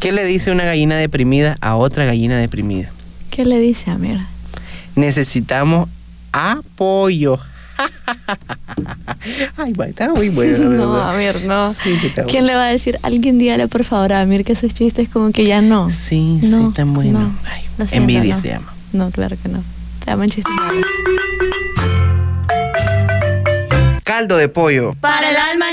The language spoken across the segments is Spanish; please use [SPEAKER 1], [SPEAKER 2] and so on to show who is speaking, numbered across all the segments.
[SPEAKER 1] ¿Qué le dice una gallina deprimida a otra gallina deprimida?
[SPEAKER 2] ¿Qué le dice Amir?
[SPEAKER 1] Necesitamos apoyo. Ay, está muy bueno. la
[SPEAKER 2] No. Amir, no.
[SPEAKER 1] Sí, sí, está
[SPEAKER 2] ¿Quién le va a decir? Alguien dígale por favor a Amir que esos chistes como que ya no.
[SPEAKER 1] Sí, sí, tan bueno.
[SPEAKER 2] no.
[SPEAKER 1] Ay,
[SPEAKER 2] siento,
[SPEAKER 1] envidia
[SPEAKER 2] no.
[SPEAKER 1] se llama.
[SPEAKER 2] No, claro que no. Se llaman chistes malos.
[SPEAKER 1] Caldo de pollo.
[SPEAKER 2] Para el alma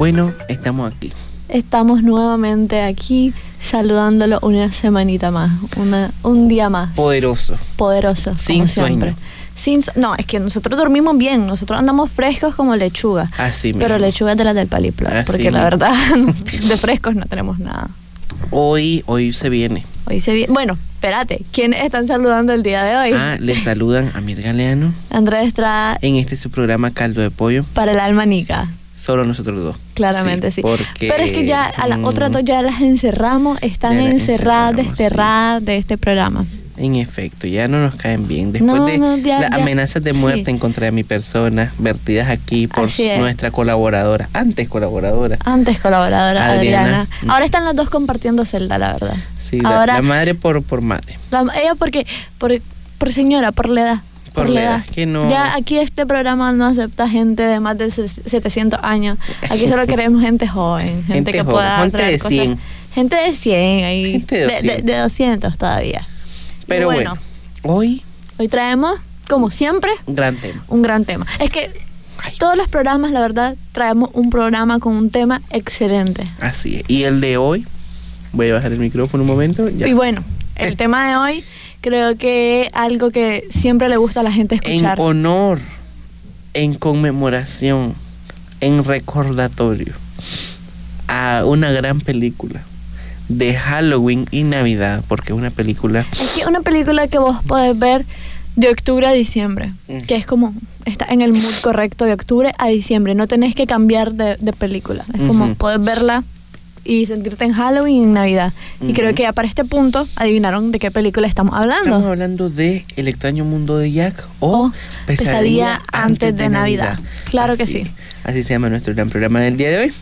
[SPEAKER 1] Bueno, estamos aquí.
[SPEAKER 2] Estamos nuevamente aquí saludándolo una semanita más, una, un día más.
[SPEAKER 1] Poderoso.
[SPEAKER 2] Poderoso,
[SPEAKER 1] Sin
[SPEAKER 2] como siempre.
[SPEAKER 1] sueño.
[SPEAKER 2] Sin no, es que nosotros dormimos bien, nosotros andamos frescos como lechuga.
[SPEAKER 1] Así
[SPEAKER 2] Pero
[SPEAKER 1] mismo.
[SPEAKER 2] lechugas de las del paliplo,
[SPEAKER 1] Así
[SPEAKER 2] porque la verdad, de frescos no tenemos nada.
[SPEAKER 1] Hoy, hoy se viene.
[SPEAKER 2] Hoy se vi- Bueno, espérate, ¿quiénes están saludando el día de hoy?
[SPEAKER 1] Ah, le saludan a Mir Galeano
[SPEAKER 2] Andrés Estrada
[SPEAKER 1] en este su programa Caldo de Pollo.
[SPEAKER 2] para el alma nica.
[SPEAKER 1] Solo nosotros dos.
[SPEAKER 2] Claramente sí.
[SPEAKER 1] Porque,
[SPEAKER 2] Pero es que ya a las
[SPEAKER 1] mm,
[SPEAKER 2] otras dos ya las encerramos, están
[SPEAKER 1] las
[SPEAKER 2] encerradas,
[SPEAKER 1] sí.
[SPEAKER 2] desterradas de este programa.
[SPEAKER 1] En efecto, ya no nos caen bien. Después
[SPEAKER 2] No,
[SPEAKER 1] de
[SPEAKER 2] no, ya-
[SPEAKER 1] las
[SPEAKER 2] ya.
[SPEAKER 1] amenazas de
[SPEAKER 2] Sí.
[SPEAKER 1] muerte en contra de mi persona, vertidas aquí por nuestra colaboradora, antes colaboradora.
[SPEAKER 2] Antes colaboradora
[SPEAKER 1] Adriana.
[SPEAKER 2] Adriana.
[SPEAKER 1] Mm.
[SPEAKER 2] Ahora están las dos compartiendo celda, la verdad.
[SPEAKER 1] Sí, la,
[SPEAKER 2] Ahora
[SPEAKER 1] la madre por, por madre.
[SPEAKER 2] la- ella porque por, por señora, por la edad.
[SPEAKER 1] Por la edad, que no-
[SPEAKER 2] Ya aquí este programa no acepta gente de más de ses- 700 años. Aquí solo queremos gente joven, gente,
[SPEAKER 1] Gente
[SPEAKER 2] que
[SPEAKER 1] joven,
[SPEAKER 2] pueda
[SPEAKER 1] gente
[SPEAKER 2] traer
[SPEAKER 1] de
[SPEAKER 2] cosas-
[SPEAKER 1] 100.
[SPEAKER 2] Gente de 100 ahí.
[SPEAKER 1] Gente de
[SPEAKER 2] de,
[SPEAKER 1] 200.
[SPEAKER 2] de 200 todavía.
[SPEAKER 1] Pero bueno, hoy,
[SPEAKER 2] Hoy traemos, como siempre,
[SPEAKER 1] gran tema.
[SPEAKER 2] un gran tema. Es que
[SPEAKER 1] Ay.
[SPEAKER 2] todos los programas, la verdad, traemos un programa con un tema excelente.
[SPEAKER 1] Así es. Y el de hoy, voy a bajar el micrófono un momento. Ya.
[SPEAKER 2] Y bueno, el tema de hoy creo que es algo que siempre le gusta a la gente
[SPEAKER 1] en
[SPEAKER 2] escuchar.
[SPEAKER 1] honor, en conmemoración, en recordatorio a una gran película de Halloween y Navidad, porque es una película
[SPEAKER 2] Es que una película que vos podés ver de octubre a diciembre,
[SPEAKER 1] Mm.
[SPEAKER 2] que es como, está en el mood correcto de octubre a diciembre, no tenés que cambiar de, de película, es como
[SPEAKER 1] Ujú.
[SPEAKER 2] poder verla y sentirte en Halloween y en Navidad. Y creo que ya para este punto adivinaron de qué película estamos hablando.
[SPEAKER 1] Estamos hablando de El extraño mundo de Jack o
[SPEAKER 2] O Pesadilla antes de Navidad. Claro que
[SPEAKER 1] Así-
[SPEAKER 2] sí.
[SPEAKER 1] Así se llama nuestro gran programa del día de hoy.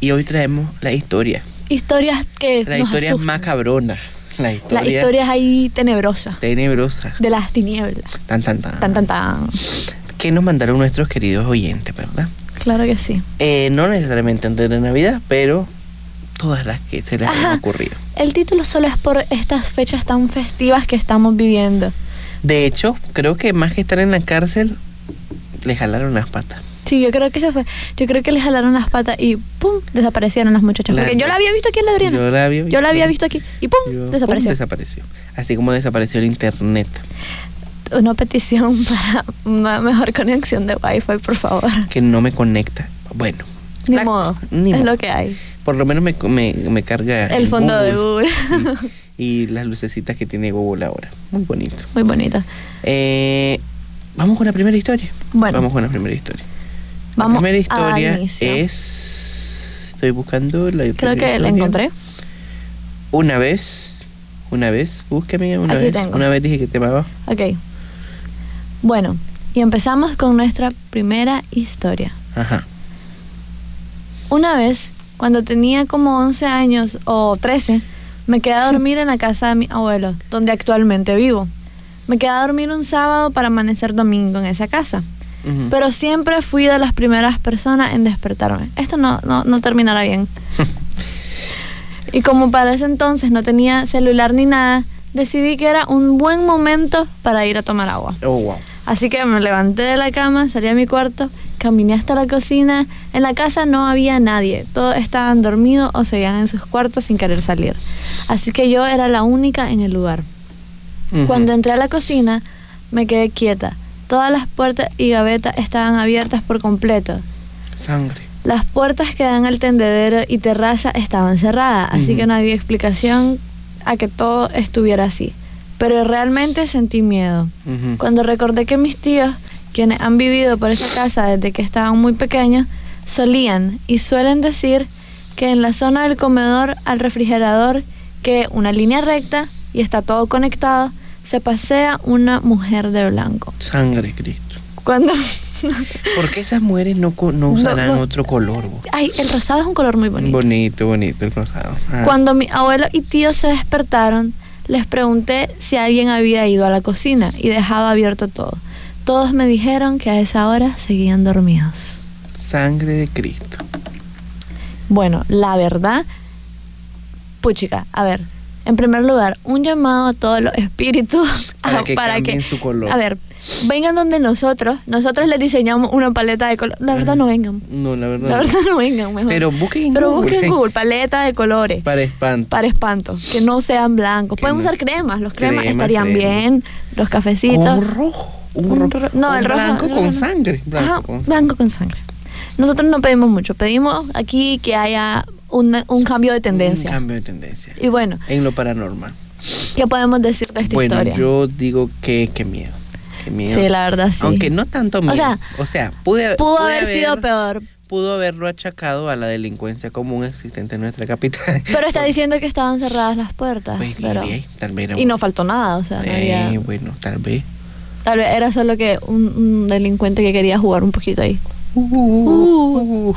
[SPEAKER 1] Y hoy traemos la historia.
[SPEAKER 2] Historias que
[SPEAKER 1] La
[SPEAKER 2] nos
[SPEAKER 1] historia
[SPEAKER 2] asustan.
[SPEAKER 1] macabrona. La historia
[SPEAKER 2] Las historias ahí tenebrosas,
[SPEAKER 1] tenebrosa.
[SPEAKER 2] de las tinieblas.
[SPEAKER 1] Tan, tan, tan.
[SPEAKER 2] Tan, tan, tan.
[SPEAKER 1] Que nos mandaron nuestros queridos oyentes, ¿verdad?
[SPEAKER 2] Claro que sí.
[SPEAKER 1] Eh, no necesariamente antes de Navidad, pero todas las que se les han ocurrido.
[SPEAKER 2] El título solo es por estas fechas tan festivas que estamos viviendo.
[SPEAKER 1] De hecho, creo que más que estar en la cárcel, le jalaron las patas.
[SPEAKER 2] Sí, yo creo que eso fue. Yo creo que le jalaron las patas y ¡pum! desaparecieron las muchachas.
[SPEAKER 1] La-
[SPEAKER 2] Porque yo la había visto aquí en la Adriana.
[SPEAKER 1] Yo la había
[SPEAKER 2] Yo la había
[SPEAKER 1] visto.
[SPEAKER 2] visto aquí y ¡pum!
[SPEAKER 1] Yo-
[SPEAKER 2] desapareció.
[SPEAKER 1] pum, desapareció. Así como desapareció el internet.
[SPEAKER 2] Una petición para una mejor conexión de Wi-Fi, por favor.
[SPEAKER 1] Que no me conecta. Bueno.
[SPEAKER 2] Ni
[SPEAKER 1] la-
[SPEAKER 2] modo.
[SPEAKER 1] ni
[SPEAKER 2] es
[SPEAKER 1] modo.
[SPEAKER 2] lo que hay.
[SPEAKER 1] Por lo menos me, me, me carga.
[SPEAKER 2] El fondo de Google.
[SPEAKER 1] Sí. Y las lucecitas que tiene Google ahora. Muy bonito.
[SPEAKER 2] Muy bonita.
[SPEAKER 1] Eh, Vamos con la primera historia.
[SPEAKER 2] Bueno.
[SPEAKER 1] Vamos con la primera historia.
[SPEAKER 2] Vamos
[SPEAKER 1] la primera historia es. Estoy buscando la
[SPEAKER 2] Creo que la encontré.
[SPEAKER 1] Una vez. Una vez. Búsqueme una
[SPEAKER 2] Aquí
[SPEAKER 1] vez.
[SPEAKER 2] tengo.
[SPEAKER 1] Una vez dije que te amaba.
[SPEAKER 2] Ok. Bueno, y empezamos con nuestra primera historia.
[SPEAKER 1] Ajá.
[SPEAKER 2] Una vez, cuando tenía como 11 años o 13, me quedé a dormir en la casa de mi abuelo, donde actualmente vivo. Me quedé a dormir un sábado para amanecer domingo en esa casa. Pero siempre fui de las primeras personas en despertarme. Esto no, no, no terminará bien. y como para ese entonces no tenía celular ni nada, decidí que era un buen momento para ir a tomar agua.
[SPEAKER 1] Oh, wow.
[SPEAKER 2] Así que me levanté de la cama, salí a mi cuarto, caminé hasta la cocina. En la casa no había nadie, todos estaban dormidos o seguían en sus cuartos sin querer salir. Así que yo era la única en el lugar. Cuando entré a la cocina, me quedé quieta. Todas las puertas y gavetas estaban abiertas por completo.
[SPEAKER 1] Sangre.
[SPEAKER 2] Las puertas que dan al tendedero y terraza estaban cerradas, así que no había explicación a que todo estuviera así. Pero realmente sentí miedo. Cuando recordé que mis tíos, quienes han vivido por esa casa desde que estaban muy pequeños, solían y suelen decir que en la zona del comedor al refrigerador, que una línea recta y está todo conectado, se pasea una mujer de blanco.
[SPEAKER 1] Sangre, Cristo.
[SPEAKER 2] Cuando,
[SPEAKER 1] ¿Por qué esas mujeres no, usarán
[SPEAKER 2] no.
[SPEAKER 1] otro color?
[SPEAKER 2] Ay, el rosado es un color muy bonito.
[SPEAKER 1] Bonito, bonito el rosado. Ah.
[SPEAKER 2] Cuando mi abuelo y tío se despertaron, les pregunté si alguien había ido a la cocina y dejaba abierto todo. Todos me dijeron que a esa hora seguían dormidos.
[SPEAKER 1] Sangre de Cristo.
[SPEAKER 2] Bueno, la verdad, puchica, a ver, en primer lugar, un llamado a todos los espíritus
[SPEAKER 1] Para
[SPEAKER 2] a-
[SPEAKER 1] que cambien su color.
[SPEAKER 2] A ver, vengan donde nosotros, nosotros les diseñamos una paleta de colores. La verdad no vengan.
[SPEAKER 1] No, la verdad.
[SPEAKER 2] La verdad no vengan mejor.
[SPEAKER 1] Pero busquen en
[SPEAKER 2] Pero
[SPEAKER 1] Google.
[SPEAKER 2] busquen en Google, paleta de colores.
[SPEAKER 1] Para espanto.
[SPEAKER 2] Para espanto, que no sean blancos.
[SPEAKER 1] Que
[SPEAKER 2] Pueden
[SPEAKER 1] no-
[SPEAKER 2] usar cremas, los cremas
[SPEAKER 1] Crema,
[SPEAKER 2] estarían bien, los cafecitos.
[SPEAKER 1] Un rojo. Un,
[SPEAKER 2] ro- no, el
[SPEAKER 1] blanco con
[SPEAKER 2] rojo no.
[SPEAKER 1] sangre. Blanco
[SPEAKER 2] Ajá,
[SPEAKER 1] con sangre.
[SPEAKER 2] blanco con sangre. Nosotros no pedimos mucho, pedimos aquí que haya una- un cambio de tendencia.
[SPEAKER 1] Un cambio de tendencia.
[SPEAKER 2] Y bueno,
[SPEAKER 1] En lo paranormal.
[SPEAKER 2] ¿qué podemos decir de esta
[SPEAKER 1] bueno,
[SPEAKER 2] historia?
[SPEAKER 1] yo digo que, que miedo. Que miedo.
[SPEAKER 2] Sí, la verdad sí.
[SPEAKER 1] Aunque no tanto miedo.
[SPEAKER 2] sea,
[SPEAKER 1] o sea pude,
[SPEAKER 2] Pudo
[SPEAKER 1] pude
[SPEAKER 2] haber sido peor,
[SPEAKER 1] Pudo haberlo achacado a la delincuencia común existente en nuestra capital.
[SPEAKER 2] pero está diciendo que estaban cerradas las puertas.
[SPEAKER 1] Pues,
[SPEAKER 2] pero-
[SPEAKER 1] y, tal vez
[SPEAKER 2] y no faltó nada, o sea, no
[SPEAKER 1] Eh,
[SPEAKER 2] había-
[SPEAKER 1] bueno, tal vez.
[SPEAKER 2] Tal vez era solo que un, un delincuente que quería jugar un poquito ahí.
[SPEAKER 1] Uh.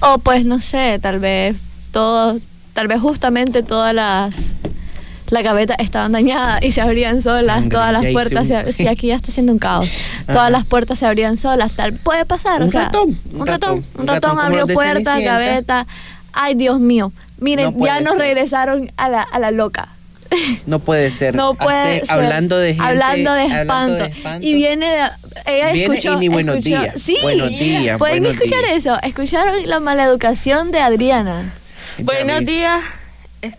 [SPEAKER 2] O pues no sé, tal vez todo, tal vez justamente todas las la gaveta estaban dañadas y se abrían solas,
[SPEAKER 1] Sangre,
[SPEAKER 2] todas las puertas, se, sí, aquí ya está haciendo un caos.
[SPEAKER 1] Ajá.
[SPEAKER 2] Todas las puertas se abrían solas, tal puede pasar, o
[SPEAKER 1] Un
[SPEAKER 2] sea,
[SPEAKER 1] ratón,
[SPEAKER 2] un, ratón,
[SPEAKER 1] ratón,
[SPEAKER 2] un ratón, abrió puertas, gaveta. Ay, Dios mío. Miren,
[SPEAKER 1] No
[SPEAKER 2] ya nos
[SPEAKER 1] ser.
[SPEAKER 2] regresaron a la, a la loca.
[SPEAKER 1] No puede ser.
[SPEAKER 2] No puede
[SPEAKER 1] Hace-
[SPEAKER 2] ser.
[SPEAKER 1] Hablando de gente,
[SPEAKER 2] hablando de
[SPEAKER 1] hablando
[SPEAKER 2] espanto.
[SPEAKER 1] de espanto.
[SPEAKER 2] Y viene de, ella
[SPEAKER 1] Viene
[SPEAKER 2] escuchó,
[SPEAKER 1] y ni buenos
[SPEAKER 2] escuchó-
[SPEAKER 1] días.
[SPEAKER 2] Sí.
[SPEAKER 1] Buenos días,
[SPEAKER 2] Pueden
[SPEAKER 1] buenos
[SPEAKER 2] escuchar
[SPEAKER 1] días.
[SPEAKER 2] eso. Escucharon la maleducación de Adriana.
[SPEAKER 3] Buenos días.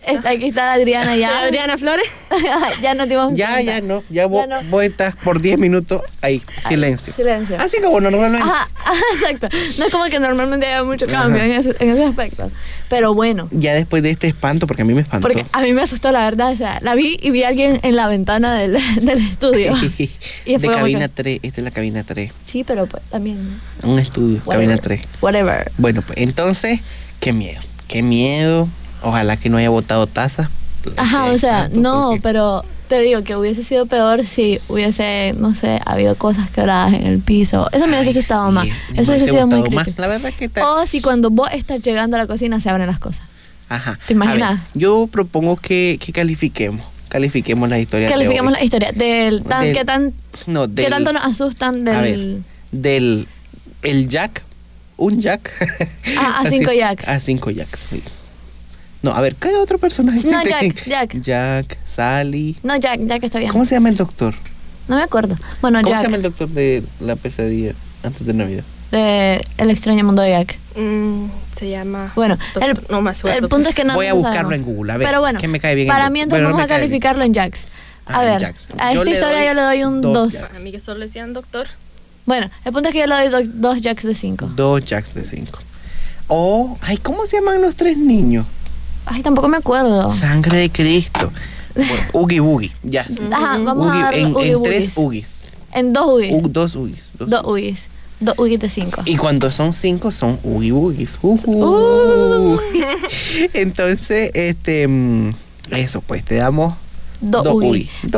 [SPEAKER 2] Está, aquí está Adriana ya.
[SPEAKER 3] Adriana Flores.
[SPEAKER 2] ya no dimos
[SPEAKER 1] Ya,
[SPEAKER 2] cuenta.
[SPEAKER 1] ya no. Ya vos,
[SPEAKER 2] no.
[SPEAKER 1] vos estás por 10 minutos ahí. Silencio.
[SPEAKER 2] Silencio.
[SPEAKER 1] Así como normalmente.
[SPEAKER 2] Ajá, ajá, exacto. No es como que normalmente haya mucho cambio en ese, en ese aspecto. Pero bueno,
[SPEAKER 1] Ya después de este espanto, porque a mí me espantó.
[SPEAKER 2] porque a mí me asustó la verdad. O sea, la vi y vi a alguien en la ventana del, del estudio. Y
[SPEAKER 1] de cabina
[SPEAKER 2] que-
[SPEAKER 1] 3. Esta es la cabina 3.
[SPEAKER 2] Sí, pero pues también.
[SPEAKER 1] Un estudio,
[SPEAKER 2] whatever,
[SPEAKER 1] cabina 3.
[SPEAKER 2] Whatever.
[SPEAKER 1] Bueno, pues entonces, qué miedo. Qué miedo. Ojalá que no haya botado taza.
[SPEAKER 2] Ajá, o sea, no, pero te digo que hubiese sido peor si hubiese, no sé, habido cosas quebradas en el piso. Eso me hubiese asustado más. Eso hubiese sido muy creepy.
[SPEAKER 1] La verdad que está.
[SPEAKER 2] O si cuando vos estás llegando a la cocina se abren las cosas.
[SPEAKER 1] Ajá.
[SPEAKER 2] ¿Te imaginas?
[SPEAKER 1] Ver, yo propongo que, que califiquemos. Califiquemos la historia.
[SPEAKER 2] Califiquemos
[SPEAKER 1] de
[SPEAKER 2] la historia del tan,
[SPEAKER 1] Del-
[SPEAKER 2] qué tan
[SPEAKER 1] No,
[SPEAKER 2] qué
[SPEAKER 1] del,
[SPEAKER 2] tanto nos asustan del
[SPEAKER 1] A ver, del el Jack, un Jack.
[SPEAKER 2] Ah, a
[SPEAKER 1] Así-
[SPEAKER 2] cinco Jacks.
[SPEAKER 1] A cinco Jacks. sí. No, a ver, ¿qué otro personaje
[SPEAKER 2] No,
[SPEAKER 1] existe?
[SPEAKER 2] Jack, Jack.
[SPEAKER 1] Jack, Sally.
[SPEAKER 2] No, Jack, Jack está bien.
[SPEAKER 1] ¿Cómo se llama el doctor?
[SPEAKER 2] No me acuerdo. Bueno,
[SPEAKER 1] ¿Cómo
[SPEAKER 2] Jack
[SPEAKER 1] se llama el doctor de la pesadilla antes de Navidad?
[SPEAKER 2] de El extraño mundo de Jack.
[SPEAKER 3] Mm, se llama.
[SPEAKER 2] Bueno,
[SPEAKER 3] Doctor-
[SPEAKER 2] el,
[SPEAKER 3] no me acuerdo.
[SPEAKER 2] el punto es que no
[SPEAKER 1] Voy a buscarlo
[SPEAKER 2] sabemos.
[SPEAKER 1] en Google, a ver,
[SPEAKER 2] Pero bueno,
[SPEAKER 1] que me cae bien
[SPEAKER 2] para mí entonces
[SPEAKER 1] Bueno,
[SPEAKER 2] vamos a
[SPEAKER 1] bien.
[SPEAKER 2] calificarlo en Jacks. A
[SPEAKER 1] Ah, en
[SPEAKER 2] ver, a esta historia yo le doy un
[SPEAKER 1] dos
[SPEAKER 2] 2.
[SPEAKER 1] Jacks.
[SPEAKER 3] A mí que solo le decían doctor.
[SPEAKER 2] Bueno, el punto es que yo le doy do- dos Jacks de 5.
[SPEAKER 1] Dos Jacks de cinco. O, ay, ¿cómo se llaman los tres niños?
[SPEAKER 2] Ay, tampoco me acuerdo.
[SPEAKER 1] Sangre de Cristo. Bueno, Oogie Boogie, ya.
[SPEAKER 2] Ajá, vamos
[SPEAKER 1] Oogie-
[SPEAKER 2] a dar
[SPEAKER 1] en,
[SPEAKER 2] Oogie
[SPEAKER 1] en tres. Oogies.
[SPEAKER 2] En dos Oogies.
[SPEAKER 1] U- dos Oogies. dos
[SPEAKER 2] Dos Oogies. Dos Oogies de 5.
[SPEAKER 1] Y cuando son cinco son Oogie Boogies. Ujú.
[SPEAKER 2] Uh.
[SPEAKER 1] Entonces, este, mm, eso, pues te damos
[SPEAKER 2] Dos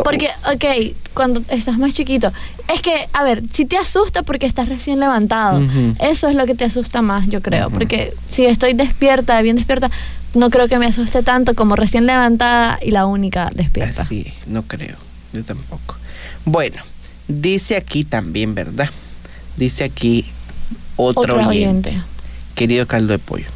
[SPEAKER 2] Porque, ok, cuando estás más chiquito, es que, a ver, si te asusta porque estás recién levantado, eso es lo que te asusta más, yo creo. Porque si estoy despierta, bien despierta, no creo que me asuste tanto como recién levantada y la única despierta.
[SPEAKER 1] Así, no creo. Yo tampoco. Bueno, dice aquí también, ¿verdad? Dice aquí otro,
[SPEAKER 2] Otro
[SPEAKER 1] oyente.
[SPEAKER 2] oyente.
[SPEAKER 1] Querido caldo de pollo.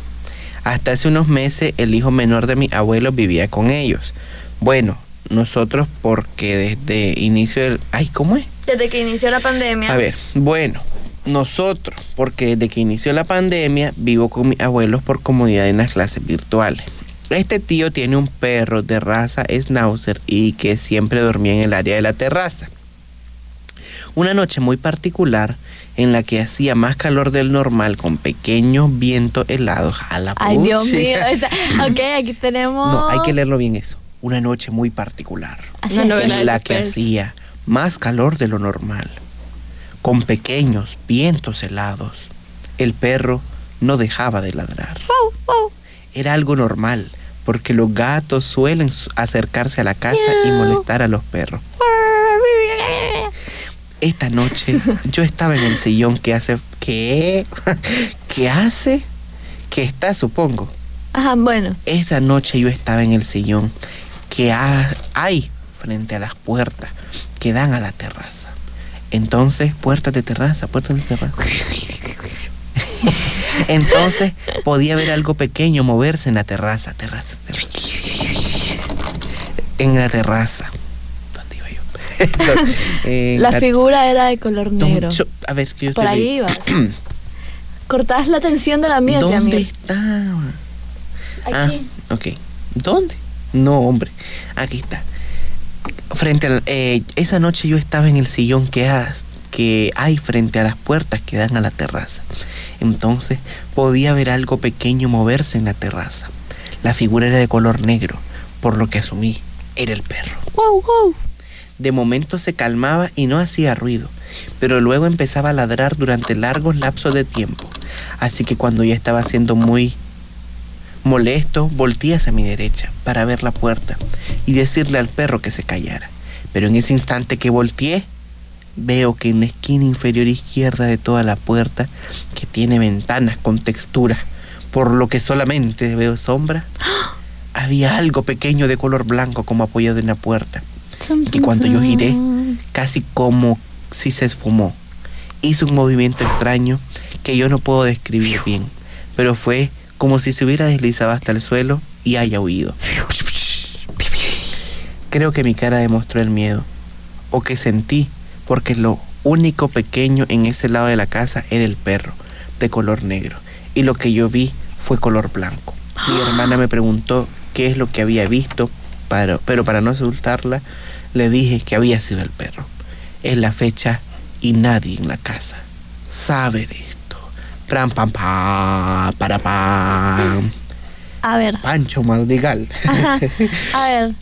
[SPEAKER 1] Hasta hace unos meses el hijo menor de mi abuelo vivía con ellos. Bueno, nosotros porque desde inicio del... Ay, ¿cómo es?
[SPEAKER 2] Desde que inició la pandemia.
[SPEAKER 1] A ver, bueno, nosotros, porque desde que inició la pandemia, vivo con mis abuelos por comodidad en las clases virtuales. Este tío tiene un perro de raza Schnauzer y que siempre dormía en el área de la terraza. Una noche muy particular en la que hacía más calor del normal con pequeños vientos helados a la
[SPEAKER 2] Ay, Dios mío. ok, aquí tenemos.
[SPEAKER 1] No, hay que leerlo bien eso. Una noche muy particular
[SPEAKER 3] Una novela
[SPEAKER 1] en la que hacía más calor de lo normal, con pequeños vientos helados. El perro no dejaba de ladrar. Era algo normal, porque los gatos suelen su- acercarse a la casa y molestar a los perros. esta noche yo estaba en el sillón que hace... ¿Qué? ¿Qué hace? Que está, supongo.
[SPEAKER 2] Ajá, bueno.
[SPEAKER 1] Esa noche yo estaba en el sillón que ha- hay frente a las puertas que dan a la terraza. Entonces, puertas de terraza, puertas de terraza. Entonces, podía ver algo pequeño moverse en la terraza, terraza, terraza. En la terraza. ¿Dónde iba yo? En
[SPEAKER 2] La figura era de color
[SPEAKER 1] ¿Dónde-
[SPEAKER 2] negro.
[SPEAKER 1] yo- a ver, que yo
[SPEAKER 2] Por ahí ibas. Cortabas la atención del ambiente,
[SPEAKER 1] ¿Dónde
[SPEAKER 2] amigo.
[SPEAKER 1] estaba? Ah,
[SPEAKER 2] Aquí.
[SPEAKER 1] ok. ¿Dónde? No, hombre. Aquí está. Frente al, eh, esa noche yo estaba en el sillón que, has- que hay frente a las puertas que dan a la terraza. Entonces podía ver algo pequeño moverse en la terraza. La figura era de color negro, por lo que asumí era el perro.
[SPEAKER 2] Wow, wow.
[SPEAKER 1] De momento se calmaba y no hacía ruido, pero luego empezaba a ladrar durante largos lapsos de tiempo. Así que cuando ya estaba siendo muy molesto, volteé hacia mi derecha para ver la puerta y decirle al perro que se callara. Pero en ese instante que volteé, veo que en la esquina inferior izquierda de toda la puerta, que tiene ventanas con textura, por lo que solamente veo sombra, había algo pequeño de color blanco como apoyado en la puerta y cuando yo giré, casi como si se esfumó. Hizo un movimiento extraño que yo no puedo describir bien, pero fue como si se hubiera deslizado hasta el suelo y haya huido. Creo que mi cara demostró el miedo, o que sentí, porque lo único pequeño en ese lado de la casa era el perro, de color negro, y lo que yo vi fue color blanco. Mi hermana me preguntó qué es lo que había visto, pero, pero para no asustarla, le dije que había sido el perro. Es la fecha y nadie en la casa esto. Pram, pam, pam, para, pam.
[SPEAKER 2] A ver.
[SPEAKER 1] Pancho Madrigal.
[SPEAKER 2] Ajá. A ver.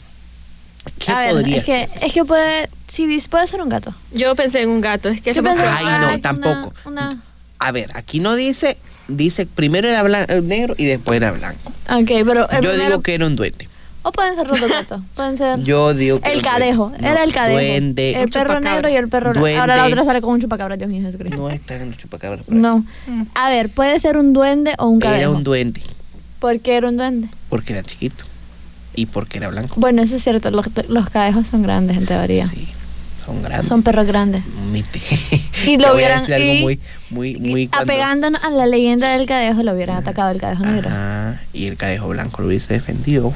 [SPEAKER 1] ¿Qué
[SPEAKER 2] a ver,
[SPEAKER 1] podría
[SPEAKER 2] es que,
[SPEAKER 1] ser?
[SPEAKER 2] es que puede, sí, dis- puede ser un gato.
[SPEAKER 3] Yo pensé en un gato, es que es
[SPEAKER 2] Yo pensé-
[SPEAKER 1] Ay, no,
[SPEAKER 2] una-
[SPEAKER 1] tampoco.
[SPEAKER 2] Una,
[SPEAKER 1] A ver, aquí no dice, dice primero era blan- eh, negro y después era blanco.
[SPEAKER 2] Ok, pero el
[SPEAKER 1] Yo
[SPEAKER 2] primero-
[SPEAKER 1] digo que era un duende.
[SPEAKER 2] O pueden ser los dos gatos. Pueden ser.
[SPEAKER 1] Yo digo que
[SPEAKER 2] el cadejo. Era el cadejo.
[SPEAKER 1] Duende.
[SPEAKER 2] El perro
[SPEAKER 3] chupacabra.
[SPEAKER 2] negro y el perro blanco.
[SPEAKER 1] Duende.
[SPEAKER 2] Ahora la otra sale con un chupacabra, Dios mío Jesucristo.
[SPEAKER 1] No está en los chupacabras. por
[SPEAKER 2] No. A ver, puede ser un duende o un cadejo.
[SPEAKER 1] Era un duende.
[SPEAKER 2] ¿Por qué era un duende?
[SPEAKER 1] Porque era chiquito. Y porque era blanco.
[SPEAKER 2] Bueno, eso es cierto. Los, los cadejos son grandes en teoría.
[SPEAKER 1] Sí, son grandes.
[SPEAKER 2] Son perros grandes.
[SPEAKER 1] Mite.
[SPEAKER 2] Y lo
[SPEAKER 1] voy a
[SPEAKER 2] hubieran-
[SPEAKER 1] decir algo
[SPEAKER 2] y-
[SPEAKER 1] muy, muy, muy cuando-
[SPEAKER 2] Apegándonos a la leyenda del cadejo, lo hubieran atacado el cadejo negro.
[SPEAKER 1] Ajá, y el cadejo blanco lo hubiese defendido.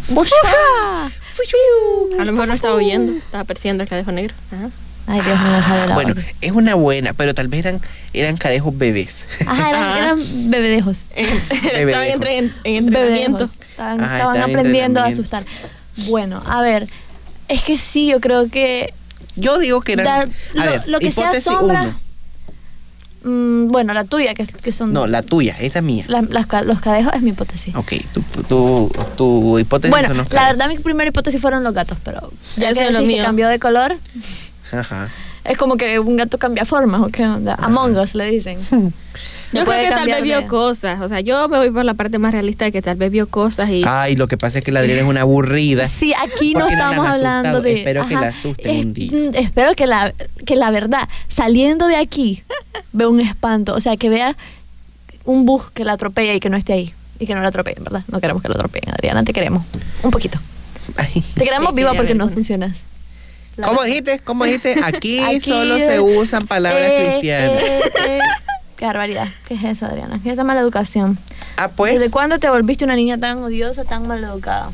[SPEAKER 3] A lo mejor no estaba huyendo, estaba persiguiendo al cadejo negro. Ajá.
[SPEAKER 2] Ay, Dios mío, la
[SPEAKER 1] Bueno,
[SPEAKER 2] hora.
[SPEAKER 1] es una buena, pero tal vez eran, eran cadejos bebés.
[SPEAKER 2] Ajá, eran, bebedejos.
[SPEAKER 3] Estaban entre, en, en entrenamiento.
[SPEAKER 2] Bebedejos. Estaban,
[SPEAKER 1] Ajá,
[SPEAKER 2] estaban
[SPEAKER 1] estaban en
[SPEAKER 2] aprendiendo a asustar. Bueno, a ver. Es que sí, yo creo que.
[SPEAKER 1] Yo digo que eran.
[SPEAKER 2] da-
[SPEAKER 1] a
[SPEAKER 2] lo,
[SPEAKER 1] ver,
[SPEAKER 2] lo que sea
[SPEAKER 1] hipótesis
[SPEAKER 2] sombra.
[SPEAKER 1] uno.
[SPEAKER 2] mm, bueno, la tuya, que, que son.
[SPEAKER 1] No, la tuya, esa es mía.
[SPEAKER 2] la- las los cadejos es mi hipótesis.
[SPEAKER 1] Ok, tu, tu, tu hipótesis
[SPEAKER 2] Bueno,
[SPEAKER 1] son
[SPEAKER 2] la
[SPEAKER 1] los cadejos.
[SPEAKER 2] verdad, mi primera hipótesis fueron los gatos, pero ya
[SPEAKER 3] Eso
[SPEAKER 2] que
[SPEAKER 3] es
[SPEAKER 2] que cambió de color,
[SPEAKER 1] Ajá.
[SPEAKER 2] es como que un gato cambia formas, ¿o qué onda? Among Us le dicen.
[SPEAKER 3] Yo creo que tal vez vio
[SPEAKER 2] de-
[SPEAKER 3] cosas. O sea, yo me voy por la parte más realista de que tal vez vio cosas y.
[SPEAKER 1] Ay, lo que pasa es que la Adriana es una aburrida.
[SPEAKER 2] Sí, aquí no estamos hablando de.
[SPEAKER 1] Espero que la asusten
[SPEAKER 2] es-
[SPEAKER 1] un día.
[SPEAKER 2] mm, Espero que la, que la verdad, saliendo de aquí, vea un espanto. O sea, que vea un bus que la atropella y que no esté ahí. Y que no la atropellen, ¿verdad? No queremos que la atropellen, Adriana, te queremos. Un poquito.
[SPEAKER 1] Ay.
[SPEAKER 2] Te queremos
[SPEAKER 3] Sí,
[SPEAKER 2] viva porque
[SPEAKER 3] ver
[SPEAKER 2] no funcionas. La
[SPEAKER 1] ¿Cómo dijiste? ¿Cómo dijiste? Aquí,
[SPEAKER 2] Aquí,
[SPEAKER 1] solo se usan palabras
[SPEAKER 2] eh,
[SPEAKER 1] cristianas.
[SPEAKER 2] eh, eh. Qué barbaridad. ¿Qué es eso, Adriana? ¿Qué es esa mala educación?
[SPEAKER 1] Ah, pues.
[SPEAKER 2] ¿Desde cuándo te volviste una niña tan odiosa, tan mal educada?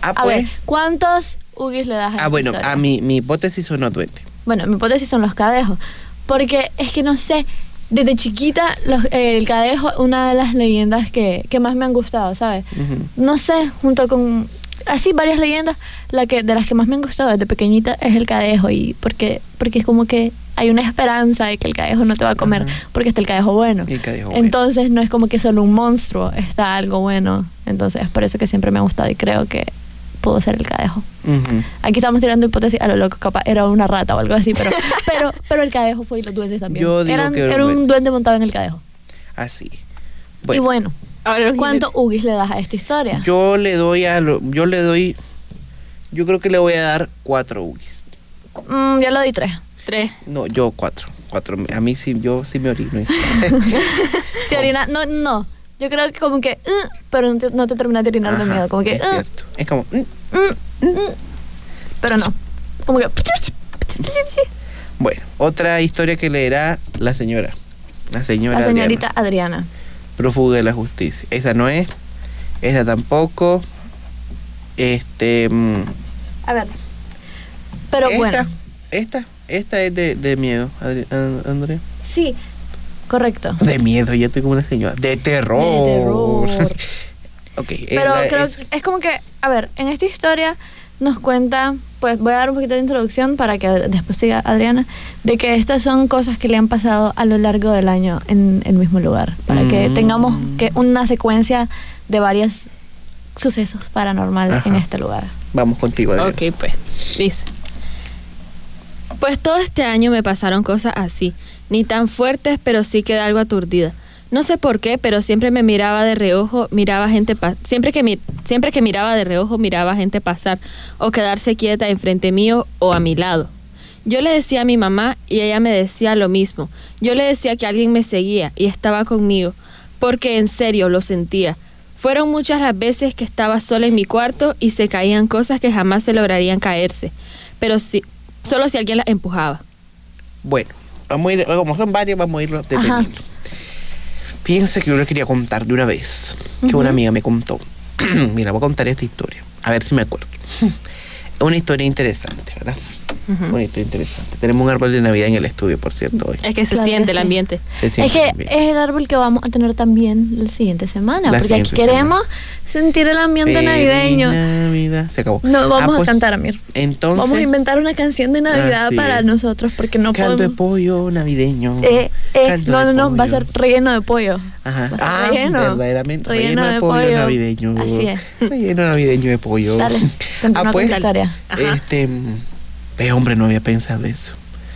[SPEAKER 1] Ah,
[SPEAKER 2] A
[SPEAKER 1] pues.
[SPEAKER 2] ver, ¿cuántos ugis le das a
[SPEAKER 1] Ah, bueno,
[SPEAKER 2] historia?
[SPEAKER 1] a mi, mi hipótesis son los duendes.
[SPEAKER 2] Bueno, mi hipótesis son los cadejos. Porque es que no sé, desde chiquita los- el cadejo es una de las leyendas que, que más me han gustado, ¿sabes?
[SPEAKER 1] Ujú.
[SPEAKER 2] No sé, junto con así varias leyendas, la que de las que más me han gustado desde pequeñita es el cadejo y porque porque es como que hay una esperanza de que el cadejo no te va a comer porque está el cadejo bueno.
[SPEAKER 1] El cadejo bueno.
[SPEAKER 2] Entonces no es como que solo un monstruo, está algo bueno. Entonces es por eso que siempre me ha gustado y creo que pudo ser el cadejo. Aquí estamos tirando hipótesis a lo loco, capaz era una rata o algo así, pero pero pero el cadejo fue y los duendes también.
[SPEAKER 1] Yo digo
[SPEAKER 2] Eran-
[SPEAKER 1] que era un duende.
[SPEAKER 2] duende montado en el cadejo.
[SPEAKER 1] Así.
[SPEAKER 2] y bueno,
[SPEAKER 3] Ahora los
[SPEAKER 2] ¿cuántos ugis le das a esta historia?
[SPEAKER 1] Yo le doy a lo- yo le doy yo creo que le voy a dar cuatro ugis.
[SPEAKER 2] Mm, ya lo di tres.
[SPEAKER 3] Tres.
[SPEAKER 1] No, yo cuatro. Cuatro. A mí sí, yo sí me orino.
[SPEAKER 2] Te orina, no, no. Yo creo que como que, "Uh", pero no te, no te terminas de orinar de miedo, como que,
[SPEAKER 1] Es
[SPEAKER 2] "Uh",
[SPEAKER 1] cierto. Es como. mm.
[SPEAKER 2] mm, mm, pero no. Como que,
[SPEAKER 1] Bueno, otra historia que leerá la señora. La señora.
[SPEAKER 2] la
[SPEAKER 1] Adriana,
[SPEAKER 2] señorita Adriana.
[SPEAKER 1] prófuga de la justicia. Esa no es. Esa tampoco. Este. mm,
[SPEAKER 2] A ver. Pero
[SPEAKER 1] esta,
[SPEAKER 2] bueno,
[SPEAKER 1] esta, esta es de, de miedo, Andrea.
[SPEAKER 2] sí, correcto.
[SPEAKER 1] De miedo, ya estoy como una señora. De terror.
[SPEAKER 2] De terror.
[SPEAKER 1] ok. es
[SPEAKER 2] Pero
[SPEAKER 1] la-
[SPEAKER 2] creo
[SPEAKER 1] es-
[SPEAKER 2] que es como que, a ver, en esta historia nos cuenta, pues voy a dar un poquito de introducción para que después siga Adriana, de que estas son cosas que le han pasado a lo largo del año en el mismo lugar, para que
[SPEAKER 1] Mm.
[SPEAKER 2] tengamos que una secuencia de varios sucesos paranormales en este lugar.
[SPEAKER 1] Vamos contigo, Adriana.
[SPEAKER 3] Ok, pues. Dice. Pues todo este año me pasaron cosas así. Ni tan fuertes, pero sí quedé algo aturdida. No sé por qué, pero siempre me miraba de reojo, miraba gente siempre que siempre que miraba de reojo miraba gente pasar o quedarse quieta enfrente mío o a mi lado. Yo le decía a mi mamá y ella me decía lo mismo. Yo le decía que alguien me seguía y estaba conmigo, porque en serio lo sentía. Fueron muchas las veces que estaba sola en mi cuarto y se caían cosas que jamás se lograrían caerse, pero sí, solo si alguien las empujaba.
[SPEAKER 1] Bueno, vamos a ir, como son varios, vamos a irlo deteniendo. Piensa que yo le quería contar de una vez, que una amiga me contó. Mira, voy a contar esta historia, a ver si me acuerdo. Es una historia interesante, ¿verdad? Una historia interesante. Tenemos un árbol de Navidad en el estudio, por cierto, hoy.
[SPEAKER 3] Es que se
[SPEAKER 2] Claro que
[SPEAKER 3] siente el
[SPEAKER 2] sí.
[SPEAKER 3] ambiente.
[SPEAKER 1] Se
[SPEAKER 2] Es que
[SPEAKER 1] bien.
[SPEAKER 2] es el árbol que vamos a tener también la siguiente semana,
[SPEAKER 1] La
[SPEAKER 2] porque aquí queremos sentir el ambiente
[SPEAKER 1] Feliz
[SPEAKER 2] navideño.
[SPEAKER 1] Navidad. Se acabó.
[SPEAKER 2] No, vamos
[SPEAKER 1] Ah,
[SPEAKER 2] a
[SPEAKER 1] pues,
[SPEAKER 2] cantar, Amir.
[SPEAKER 1] Entonces,
[SPEAKER 2] Vamos a inventar una canción de Navidad
[SPEAKER 1] Así
[SPEAKER 2] para nosotros, porque no
[SPEAKER 1] caldo de
[SPEAKER 2] podemos...
[SPEAKER 1] pollo navideño.
[SPEAKER 2] Eh, eh, no,
[SPEAKER 1] de
[SPEAKER 2] no, no, va a ser relleno de pollo.
[SPEAKER 1] Ajá. Ah,
[SPEAKER 2] relleno.
[SPEAKER 1] verdaderamente.
[SPEAKER 2] Relleno
[SPEAKER 1] Relleno, de,
[SPEAKER 2] de
[SPEAKER 1] pollo,
[SPEAKER 2] pollo.
[SPEAKER 1] navideño.
[SPEAKER 2] Así es.
[SPEAKER 1] Relleno navideño de pollo.
[SPEAKER 2] Dale, con
[SPEAKER 1] pues,
[SPEAKER 2] tu historia.
[SPEAKER 3] Ajá.
[SPEAKER 1] Este. Ve, hombre, no había pensado eso.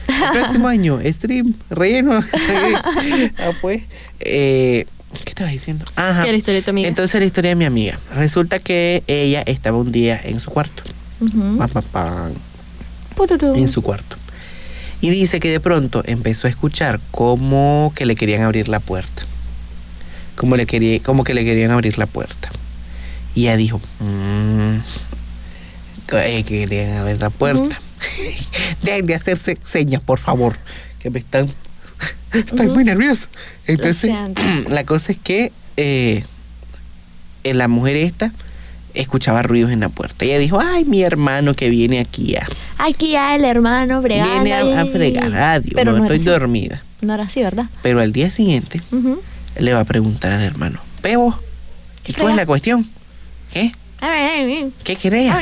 [SPEAKER 1] El próximo año, stream, relleno. ah, pues. Eh, ¿Qué estabas diciendo? Ajá.
[SPEAKER 3] ¿Qué la historia de tu amiga?
[SPEAKER 1] Entonces, la historia de mi amiga. Resulta que ella estaba un día en su cuarto. Pam, pam, pam, en su cuarto. Y dice que de pronto empezó a escuchar como que le querían abrir la puerta. Como, le quería, como que le querían abrir la puerta. Y ella dijo, "Mm, eh, que querían abrir la puerta. Dejen de hacerse señas, por favor, que me están... Estoy muy nervioso. Entonces, la cosa es que eh, eh, la mujer esta escuchaba ruidos en la puerta. Ella dijo, ay, mi hermano que viene aquí a...
[SPEAKER 2] Aquí ya el hermano bregando.
[SPEAKER 1] Viene a, a fregar. Adiós,
[SPEAKER 2] Pero
[SPEAKER 1] no, estoy
[SPEAKER 2] así.
[SPEAKER 1] dormida.
[SPEAKER 2] No era así, ¿verdad?
[SPEAKER 1] Pero al día siguiente le va a preguntar al hermano, Pebo, ¿y cuál es la cuestión? ¿Qué? ¿Qué querías?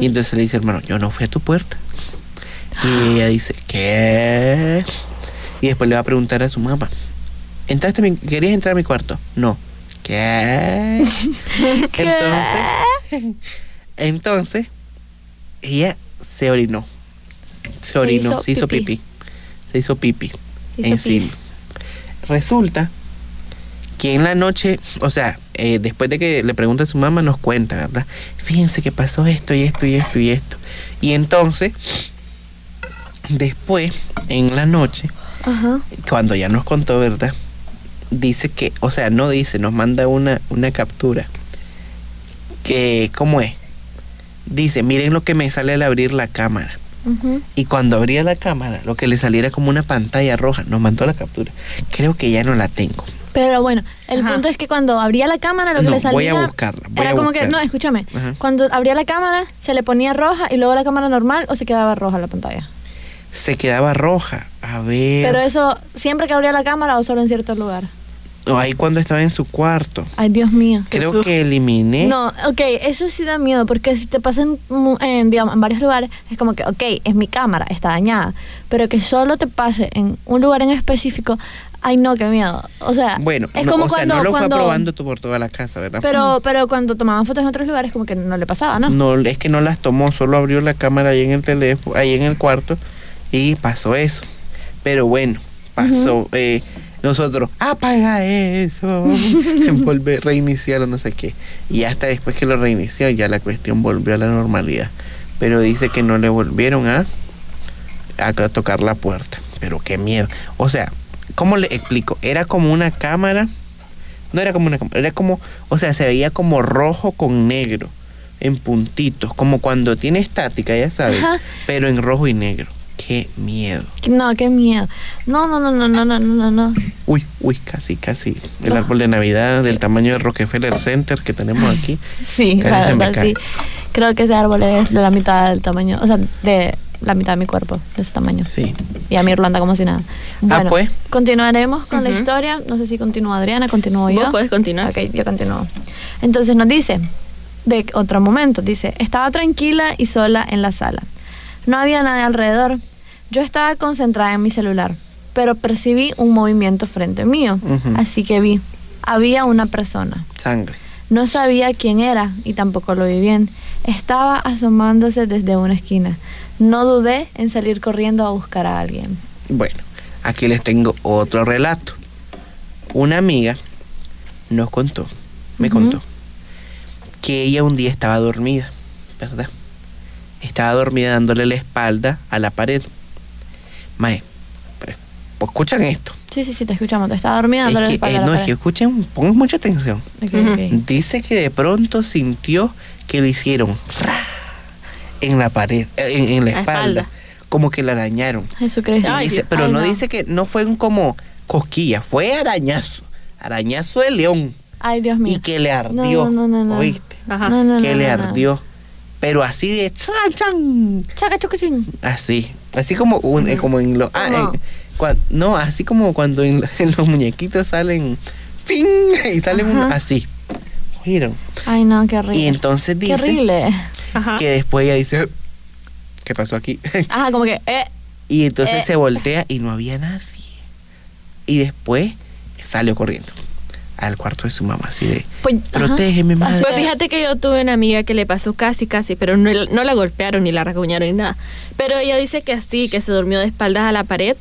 [SPEAKER 1] Y entonces le dice hermano, yo no fui a tu puerta. Y ella dice, ¿qué? Y después le va a preguntar a su mamá, ¿entraste a mi- ¿querías entrar a mi cuarto? No. ¿Qué? Entonces, entonces, ella se orinó. Se
[SPEAKER 2] Se
[SPEAKER 1] orinó,
[SPEAKER 2] hizo
[SPEAKER 1] se hizo
[SPEAKER 2] pipí.
[SPEAKER 1] pipí. Se hizo pipí
[SPEAKER 2] Se hizo
[SPEAKER 1] encima.
[SPEAKER 2] pis.
[SPEAKER 1] Resulta que en la noche, o sea, eh, después de que le pregunta a su mamá, nos cuenta, ¿verdad? Fíjense que pasó esto y esto y esto y esto. Y entonces, después, en la noche,
[SPEAKER 2] Ajá.
[SPEAKER 1] cuando ya nos contó, ¿verdad? Dice que, o sea, no dice, nos manda una, una captura. Que, ¿cómo es? Dice, miren lo que me sale al abrir la cámara. Y cuando abría la cámara, lo que le saliera como una pantalla roja, nos mandó la captura. Creo que ya no la tengo.
[SPEAKER 2] Pero bueno, el
[SPEAKER 3] Ajá.
[SPEAKER 2] punto es que cuando abría la cámara, lo que
[SPEAKER 1] No,
[SPEAKER 2] le salía.
[SPEAKER 1] voy a buscarla, voy
[SPEAKER 2] era
[SPEAKER 1] a
[SPEAKER 2] como que, no, escúchame.
[SPEAKER 1] Ajá.
[SPEAKER 2] Cuando abría la cámara, se le ponía roja y luego la cámara normal o se quedaba roja la pantalla.
[SPEAKER 1] Se quedaba roja. A ver.
[SPEAKER 2] Pero eso, siempre que abría la cámara o solo en cierto lugar.
[SPEAKER 1] O ahí cuando estaba en su cuarto.
[SPEAKER 2] Ay, Dios mío.
[SPEAKER 1] Creo
[SPEAKER 3] Jesús.
[SPEAKER 1] que eliminé.
[SPEAKER 2] No, ok, eso sí da miedo, porque si te pasa en, digamos, en varios lugares, es como que, ok, es mi cámara, está dañada, pero que solo te pase en un lugar en específico, ay no, qué miedo. O sea,
[SPEAKER 1] Bueno,
[SPEAKER 2] es
[SPEAKER 1] no,
[SPEAKER 2] como
[SPEAKER 1] o sea,
[SPEAKER 2] cuando,
[SPEAKER 1] no lo
[SPEAKER 2] cuando-
[SPEAKER 1] fue probando por toda la casa, ¿verdad?
[SPEAKER 2] pero, pero cuando tomaban fotos en otros lugares, como que no le pasaba, ¿no?
[SPEAKER 1] No, es que no las tomó, solo abrió la cámara ahí en el teléfono, ahí en el cuarto y pasó eso. Pero bueno, pasó. eh, nosotros, apaga eso, volver, reiniciarlo, no sé qué. Y hasta después que lo reinició, ya la cuestión volvió a la normalidad. Pero dice que no le volvieron a, a tocar la puerta. Pero qué miedo. O sea, ¿cómo le explico? Era como una cámara. No era como una cámara, era como, o sea, se veía como rojo con negro, en puntitos, como cuando tiene estática, ya sabes,
[SPEAKER 2] Ajá.
[SPEAKER 1] pero en rojo y negro. Qué miedo.
[SPEAKER 2] No, qué miedo. No, no, no, no, no, no, no, no.
[SPEAKER 1] Uy, uy, casi, casi. El
[SPEAKER 2] No.
[SPEAKER 1] árbol de Navidad del tamaño del Rockefeller Center que tenemos aquí.
[SPEAKER 2] Sí, la verdad, sí. Creo que ese árbol es de la mitad del tamaño, o sea, de la mitad de mi cuerpo, de ese tamaño.
[SPEAKER 1] Sí.
[SPEAKER 2] Y a mi Irlanda como si nada. Bueno,
[SPEAKER 1] pues.
[SPEAKER 2] continuaremos con la historia. No sé si continúa Adriana, continúo
[SPEAKER 3] Vos
[SPEAKER 2] yo.
[SPEAKER 3] puedes continuar.
[SPEAKER 2] Ok, yo continúo. Entonces nos dice, de otro momento, dice, estaba tranquila y sola en la sala. No había nadie alrededor. Yo estaba concentrada en mi celular, pero percibí un movimiento frente mío.
[SPEAKER 1] Ujú.
[SPEAKER 2] Así que vi, había una persona.
[SPEAKER 1] Sangre.
[SPEAKER 2] No sabía quién era y tampoco lo vi bien. Estaba asomándose desde una esquina. No dudé en salir corriendo a buscar a alguien.
[SPEAKER 1] Bueno, aquí les tengo otro relato. Una amiga nos contó, me contó, que ella un día estaba dormida, ¿verdad? Estaba dormida dándole la espalda a la pared. Mae, pues, pues escuchan esto.
[SPEAKER 2] Sí, sí, sí, te escuchamos. Te estaba dormida
[SPEAKER 1] Es
[SPEAKER 2] dándole la espalda
[SPEAKER 1] eh,
[SPEAKER 2] a la
[SPEAKER 1] no, es que escuchen, pongan mucha atención. Dice que de pronto sintió que le hicieron ra en la pared, eh, en, en la
[SPEAKER 3] La
[SPEAKER 1] espalda,
[SPEAKER 3] espalda.
[SPEAKER 1] como que la arañaron.
[SPEAKER 2] Jesucristo.
[SPEAKER 1] Dice- pero
[SPEAKER 2] Ay,
[SPEAKER 1] no, dice que no fue un como cosquilla, fue arañazo, arañazo de león
[SPEAKER 2] Ay, Dios mío.
[SPEAKER 1] y que le ardió,
[SPEAKER 2] No, no, no, no.
[SPEAKER 1] ¿oíste?
[SPEAKER 3] Ajá.
[SPEAKER 2] No, no,
[SPEAKER 1] que
[SPEAKER 2] no,
[SPEAKER 1] le
[SPEAKER 2] no, no.
[SPEAKER 1] ardió, pero así de chan chan,
[SPEAKER 2] Chaca, chucuchín.
[SPEAKER 1] así, así como un, eh, como en los, ah,
[SPEAKER 2] ¿Cómo?
[SPEAKER 1] en- cuan- no, así como cuando en, en los muñequitos salen, ¡ping! y salen un-
[SPEAKER 2] Ajá.
[SPEAKER 1] así, oyeron.
[SPEAKER 2] Ay, no, qué horrible.
[SPEAKER 1] Y entonces
[SPEAKER 2] Qué
[SPEAKER 1] dice
[SPEAKER 2] horrible.
[SPEAKER 3] Ajá.
[SPEAKER 1] que después ella dice, ¿qué pasó aquí?
[SPEAKER 2] Ajá, como que, eh.
[SPEAKER 1] y entonces
[SPEAKER 2] Eh.
[SPEAKER 1] se voltea y no había nadie. Y después salió corriendo al cuarto de su mamá, así de,
[SPEAKER 2] Pues,
[SPEAKER 1] protégeme, madre.
[SPEAKER 3] Pues fíjate que yo tuve una amiga que le pasó casi, casi, pero no, no la golpearon ni la rasguñaron ni nada. Pero ella dice que sí, que se durmió de espaldas a la pared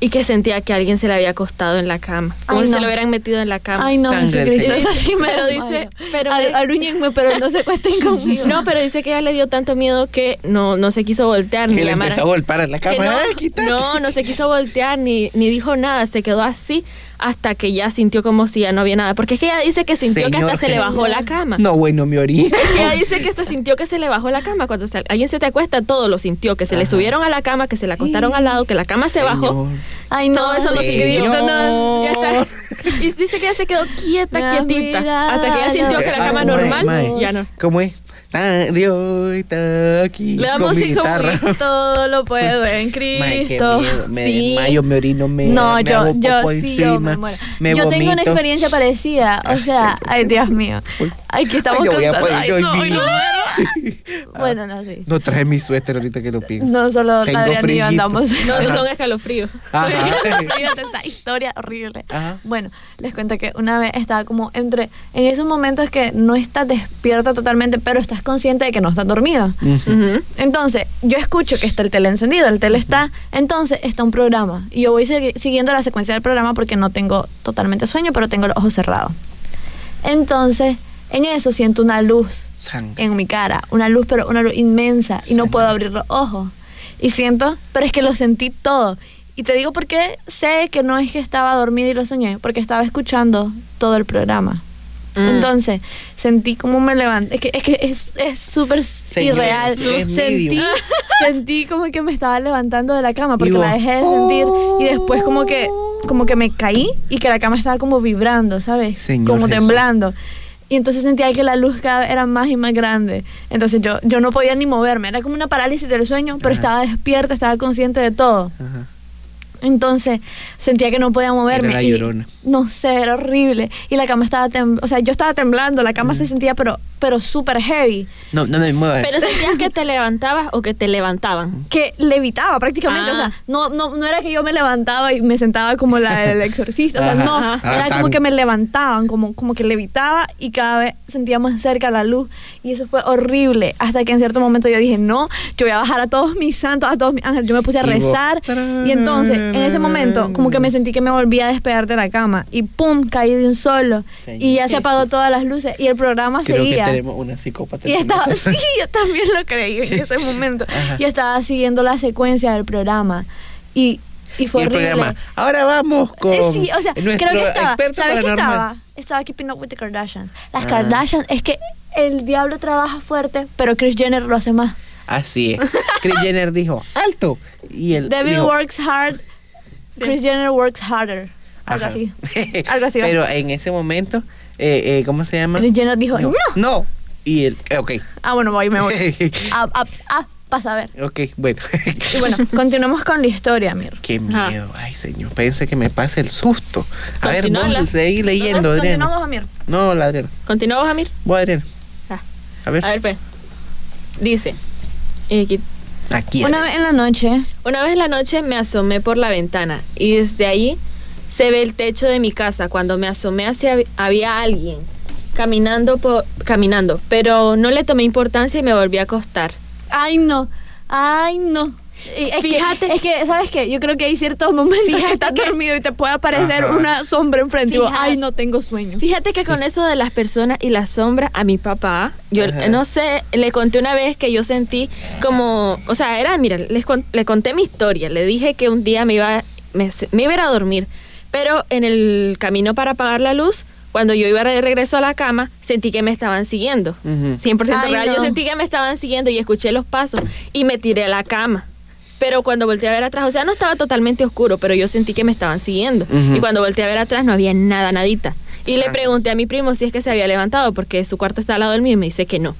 [SPEAKER 3] y que sentía que alguien se le había acostado en la cama. Como
[SPEAKER 2] Ay,
[SPEAKER 3] si
[SPEAKER 2] no.
[SPEAKER 3] se lo hubieran metido en la cama.
[SPEAKER 2] Ay, no,
[SPEAKER 1] Sangre.
[SPEAKER 2] Así me
[SPEAKER 3] Pero
[SPEAKER 2] desmayo.
[SPEAKER 3] dice- pero
[SPEAKER 2] Al-
[SPEAKER 3] me-
[SPEAKER 2] arrúñenme, pero no se cuesten conmigo.
[SPEAKER 3] No, pero dice que ella le dio tanto miedo que no, no se quiso voltear ni
[SPEAKER 1] que le
[SPEAKER 3] llamar
[SPEAKER 1] empezó a golpear en la cama.
[SPEAKER 3] no,
[SPEAKER 1] ¡Ay, quítate!
[SPEAKER 3] no, no se quiso voltear ni, ni dijo nada, se quedó así hasta que ya sintió como si ya no había nada. Porque es que ella dice que sintió que hasta se le bajó la cama.
[SPEAKER 1] No, bueno, me
[SPEAKER 3] que ella dice que hasta sintió que se le bajó la cama. Cuando se- alguien se te acuesta, todo lo sintió. Que se le subieron a la cama, que se la acostaron al lado, que la cama se bajó.
[SPEAKER 2] Ay, no,
[SPEAKER 3] todo eso lo sintió. No, ya está. Y dice que ella se quedó quieta, quietita. Hasta que ella sintió que la cama
[SPEAKER 1] ¿cómo es,
[SPEAKER 3] normal ya no.
[SPEAKER 1] ¿Cómo es? Ah, Dios está aquí
[SPEAKER 3] Le
[SPEAKER 1] con
[SPEAKER 3] damos
[SPEAKER 1] guitarra.
[SPEAKER 2] Todo lo puedo en Cristo.
[SPEAKER 1] miedo. Me
[SPEAKER 3] Sí.
[SPEAKER 1] desmayo, me orino, me
[SPEAKER 2] No,
[SPEAKER 1] me
[SPEAKER 2] yo,
[SPEAKER 1] hago
[SPEAKER 2] yo sí, yo me
[SPEAKER 1] encima,
[SPEAKER 2] muero.
[SPEAKER 1] me
[SPEAKER 2] yo tengo una experiencia parecida. O
[SPEAKER 1] Ay,
[SPEAKER 2] sea, ay, Dios mío. Aquí estamos
[SPEAKER 1] Ay, no voy a
[SPEAKER 2] contando.
[SPEAKER 1] poder
[SPEAKER 2] Ay, no, ay, no. Bueno, no, sí.
[SPEAKER 1] No traje mi suéter ahorita que lo pienso.
[SPEAKER 2] No solo
[SPEAKER 1] Tengo
[SPEAKER 2] Adrián y yo andamos.
[SPEAKER 3] No, esos son escalofríos.
[SPEAKER 1] Ajá.
[SPEAKER 2] Fíjate esta historia horrible.
[SPEAKER 1] Ajá.
[SPEAKER 2] Bueno, les cuento que una vez estaba como entre en esos momentos que no estás despierta totalmente, pero estás consciente de que no estás dormido.
[SPEAKER 1] Ujú.
[SPEAKER 3] Ujú.
[SPEAKER 2] Entonces, yo escucho que está el tele encendido, el tele está, entonces está un programa y yo voy siguiendo la secuencia del programa porque no tengo totalmente sueño, pero tengo los ojos cerrados. Entonces, en eso siento una luz
[SPEAKER 1] Sangre.
[SPEAKER 2] en mi cara, una luz, pero una luz inmensa y no puedo abrir los ojos. Y siento, pero es que lo sentí todo. Y te digo por qué sé que no es que estaba dormida y lo soñé, porque estaba escuchando todo el programa.
[SPEAKER 3] Mm.
[SPEAKER 2] Entonces, sentí como me levanté. Es que es que es es súper irreal.
[SPEAKER 1] es
[SPEAKER 2] Sentí, sentí como que me estaba levantando de la cama porque la dejé de sentir. Y después como que, como que me caí y que la cama estaba como vibrando, ¿sabes?
[SPEAKER 1] Señor
[SPEAKER 2] como
[SPEAKER 1] Jesús.
[SPEAKER 2] Y entonces sentía que la luz cada vez era más y más grande. Entonces yo, yo no podía ni moverme. Era como una parálisis del sueño, pero
[SPEAKER 1] Ajá.
[SPEAKER 2] estaba despierta, estaba consciente de todo.
[SPEAKER 1] Ajá.
[SPEAKER 2] Entonces sentía que no podía moverme.
[SPEAKER 1] Era la
[SPEAKER 2] y-
[SPEAKER 1] llorona.
[SPEAKER 2] no sé, era horrible. Y la cama estaba temblando. O sea, yo estaba temblando, la cama se sentía, pero, pero súper heavy.
[SPEAKER 1] No, no me muevas.
[SPEAKER 3] Pero sentías que te levantabas o que te levantaban.
[SPEAKER 2] Que levitaba prácticamente. O
[SPEAKER 3] Ah.
[SPEAKER 2] sea, no, no, no era que yo me levantaba y me sentaba como la del exorcista. O sea,
[SPEAKER 1] Ajá.
[SPEAKER 2] no.
[SPEAKER 3] Ajá.
[SPEAKER 2] Era
[SPEAKER 1] Ah,
[SPEAKER 2] como que me levantaban, como, como que levitaba y cada vez sentía más cerca la luz. Y eso fue horrible. Hasta que en cierto momento yo dije, no, yo voy a bajar a todos mis santos, a todos mis ángeles. Yo me puse a
[SPEAKER 1] Y
[SPEAKER 2] rezar. Y entonces en ese momento, como que me sentí que me volvía a despegar de la cama y pum, caí de un solo y ya se apagó todas las luces y el programa
[SPEAKER 1] Creo
[SPEAKER 2] seguía.
[SPEAKER 1] que tenemos una psicópata.
[SPEAKER 2] Y estaba, sí, yo también lo creí en ese momento. Y estaba siguiendo la secuencia del programa. Y, y fue
[SPEAKER 1] y el
[SPEAKER 2] horrible.
[SPEAKER 1] programa. Ahora vamos con
[SPEAKER 2] Eh, sí, o sea, creo que estaba. ¿Sabes qué estaba? Estaba Keeping Up with the Kardashians. Las
[SPEAKER 1] Ah.
[SPEAKER 2] Kardashians, es que el diablo trabaja fuerte, pero Chris Jenner lo hace más.
[SPEAKER 1] Así es. Chris Jenner dijo, alto. Y el
[SPEAKER 2] Devil
[SPEAKER 1] dijo,
[SPEAKER 2] works hard, Chris Jenner works harder. Algo
[SPEAKER 1] Ajá.
[SPEAKER 2] así. Algo así. va.
[SPEAKER 1] Pero en ese momento, eh, eh, ¿cómo se llama?
[SPEAKER 2] Chris Jenner dijo, no.
[SPEAKER 1] No. Y el, eh, ok.
[SPEAKER 2] Ah, bueno, voy, me voy. Ah, ah, ah, pasa a ver.
[SPEAKER 1] ok, bueno.
[SPEAKER 2] Y bueno, continuamos con la historia, Mir.
[SPEAKER 1] Qué miedo. Ay, señor. Pensé que me pase el susto. A ver,
[SPEAKER 3] Continuala.
[SPEAKER 1] vos seguí leyendo,
[SPEAKER 2] Entonces,
[SPEAKER 1] Adriana.
[SPEAKER 2] Continuamos, Amir.
[SPEAKER 1] No, la Adriana.
[SPEAKER 3] ¿Continuamos, Amir?
[SPEAKER 1] Vos, Adriana.
[SPEAKER 3] Ah.
[SPEAKER 1] A ver.
[SPEAKER 3] A ver, pues. Dice. eh, aquí-
[SPEAKER 1] Aquí.
[SPEAKER 2] Una vez en la noche,
[SPEAKER 3] Una vez en la noche me asomé por la ventana y desde ahí se ve el techo de mi casa. Cuando me asomé hacia había alguien caminando por caminando, pero no le tomé importancia y me volví a acostar.
[SPEAKER 2] Ay, no. Ay, no. Es
[SPEAKER 3] Fíjate-
[SPEAKER 2] Que, es que, ¿sabes qué? Yo creo que hay ciertos momentos
[SPEAKER 3] Fíjate
[SPEAKER 2] que estás
[SPEAKER 3] que-
[SPEAKER 2] dormido y te puede aparecer
[SPEAKER 1] Ajá.
[SPEAKER 2] una sombra enfrente. Y vos,
[SPEAKER 3] Fíjate-
[SPEAKER 2] ay, no tengo sueño.
[SPEAKER 3] Fíjate que con eso de las personas y las sombras a mi papá, yo
[SPEAKER 1] Ajá.
[SPEAKER 3] no sé, le conté una vez que yo sentí como, o sea, era, mira, les con- le conté mi historia, le dije que un día me iba, me, me iba a ir a dormir, pero en el camino para apagar la luz, cuando yo iba de regreso a la cama, sentí que me estaban siguiendo.
[SPEAKER 1] Ujú.
[SPEAKER 3] 100%
[SPEAKER 2] Ay,
[SPEAKER 3] real. Yo sentí que me estaban siguiendo y escuché los pasos y me tiré a la cama. Pero cuando volteé a ver atrás, o sea, no estaba totalmente oscuro, pero yo sentí que me estaban siguiendo. Y cuando volteé a ver atrás no había nada, nadita. Y le pregunté a mi primo si es que se había levantado porque su cuarto está al lado del mío y me dice que no.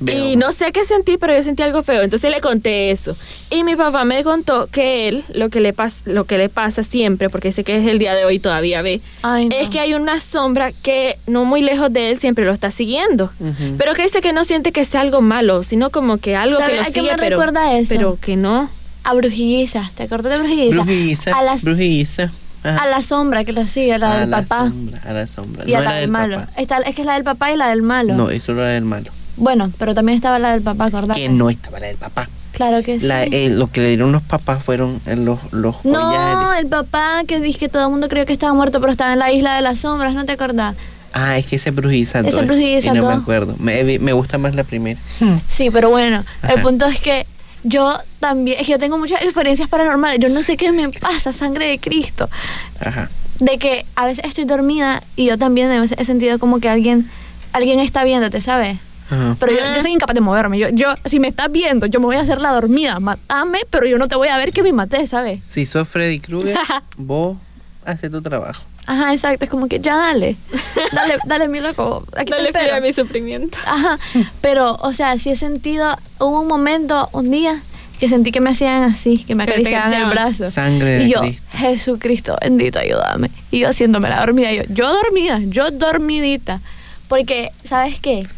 [SPEAKER 1] Veo.
[SPEAKER 3] Y no sé qué sentí, pero yo sentí algo feo. Entonces le conté eso. Y mi papá me contó que él, lo que le, pas lo que le pasa siempre, porque sé que es el día de hoy todavía ve,
[SPEAKER 2] Ay, no.
[SPEAKER 3] es que hay una sombra que no muy lejos de él siempre lo está siguiendo. Pero que dice que no siente que sea algo malo, sino como que algo
[SPEAKER 2] ¿Sabe
[SPEAKER 3] que lo sigue,
[SPEAKER 2] me
[SPEAKER 3] pero,
[SPEAKER 2] recuerda eso?
[SPEAKER 3] pero que no.
[SPEAKER 2] A Brujilliza. ¿Te acuerdas de Brujilliza?
[SPEAKER 1] Brujiza.
[SPEAKER 2] A, las-.
[SPEAKER 1] Ajá.
[SPEAKER 2] a la sombra que la sigue, la
[SPEAKER 1] A
[SPEAKER 2] del
[SPEAKER 1] la
[SPEAKER 2] papá.
[SPEAKER 1] sombra, a la sombra.
[SPEAKER 2] Y
[SPEAKER 1] no
[SPEAKER 2] a la del
[SPEAKER 1] del
[SPEAKER 2] malo.
[SPEAKER 1] papá.
[SPEAKER 2] Está- es que es la del papá y la del malo.
[SPEAKER 1] No, eso era del malo.
[SPEAKER 2] Bueno, pero también estaba la del papá, ¿acordate?
[SPEAKER 1] Que no estaba la del papá.
[SPEAKER 2] Claro que
[SPEAKER 1] La-
[SPEAKER 2] sí.
[SPEAKER 1] eh, lo que le dieron los papás fueron eh, los, los
[SPEAKER 2] No,
[SPEAKER 1] collares.
[SPEAKER 2] el papá que dice que todo el mundo creyó que estaba muerto, pero estaba en la isla de las sombras, ¿no te acordás?
[SPEAKER 1] Ah, es que ese es Brujiza
[SPEAKER 2] Ese
[SPEAKER 1] 2,
[SPEAKER 2] es Brujiza
[SPEAKER 1] Y no me
[SPEAKER 2] 2.
[SPEAKER 1] acuerdo. Me, me gusta más la primera.
[SPEAKER 2] Sí, pero bueno, el punto es que yo también, es que yo tengo muchas experiencias paranormales, yo no sé qué me pasa, sangre de Cristo,
[SPEAKER 1] Ajá.
[SPEAKER 2] de que a veces estoy dormida y yo también a veces he sentido como que alguien, alguien está viéndote, ¿sabes?
[SPEAKER 1] Ajá.
[SPEAKER 2] Pero yo, yo soy incapaz de moverme, yo, yo, si me estás viendo, yo me voy a hacer la dormida, matame, pero yo no te voy a ver que me maté, ¿sabes?
[SPEAKER 1] Si sos Freddy Krueger, vos haces tu trabajo.
[SPEAKER 2] Ajá, exacto, es como que ya dale, dale, dale mi loco, aquí te
[SPEAKER 3] Dale fe a mi sufrimiento.
[SPEAKER 2] Ajá, pero, o sea, sí he sentido, hubo un momento, un día, que sentí que me hacían así, que me
[SPEAKER 3] te
[SPEAKER 2] acariciaban el brazo.
[SPEAKER 1] Sangre de
[SPEAKER 2] y yo,
[SPEAKER 1] Cristo.
[SPEAKER 2] Jesucristo, bendito, ayúdame. Y yo haciéndome la dormida, yo, yo dormida, yo dormidita. Porque, ¿sabes qué?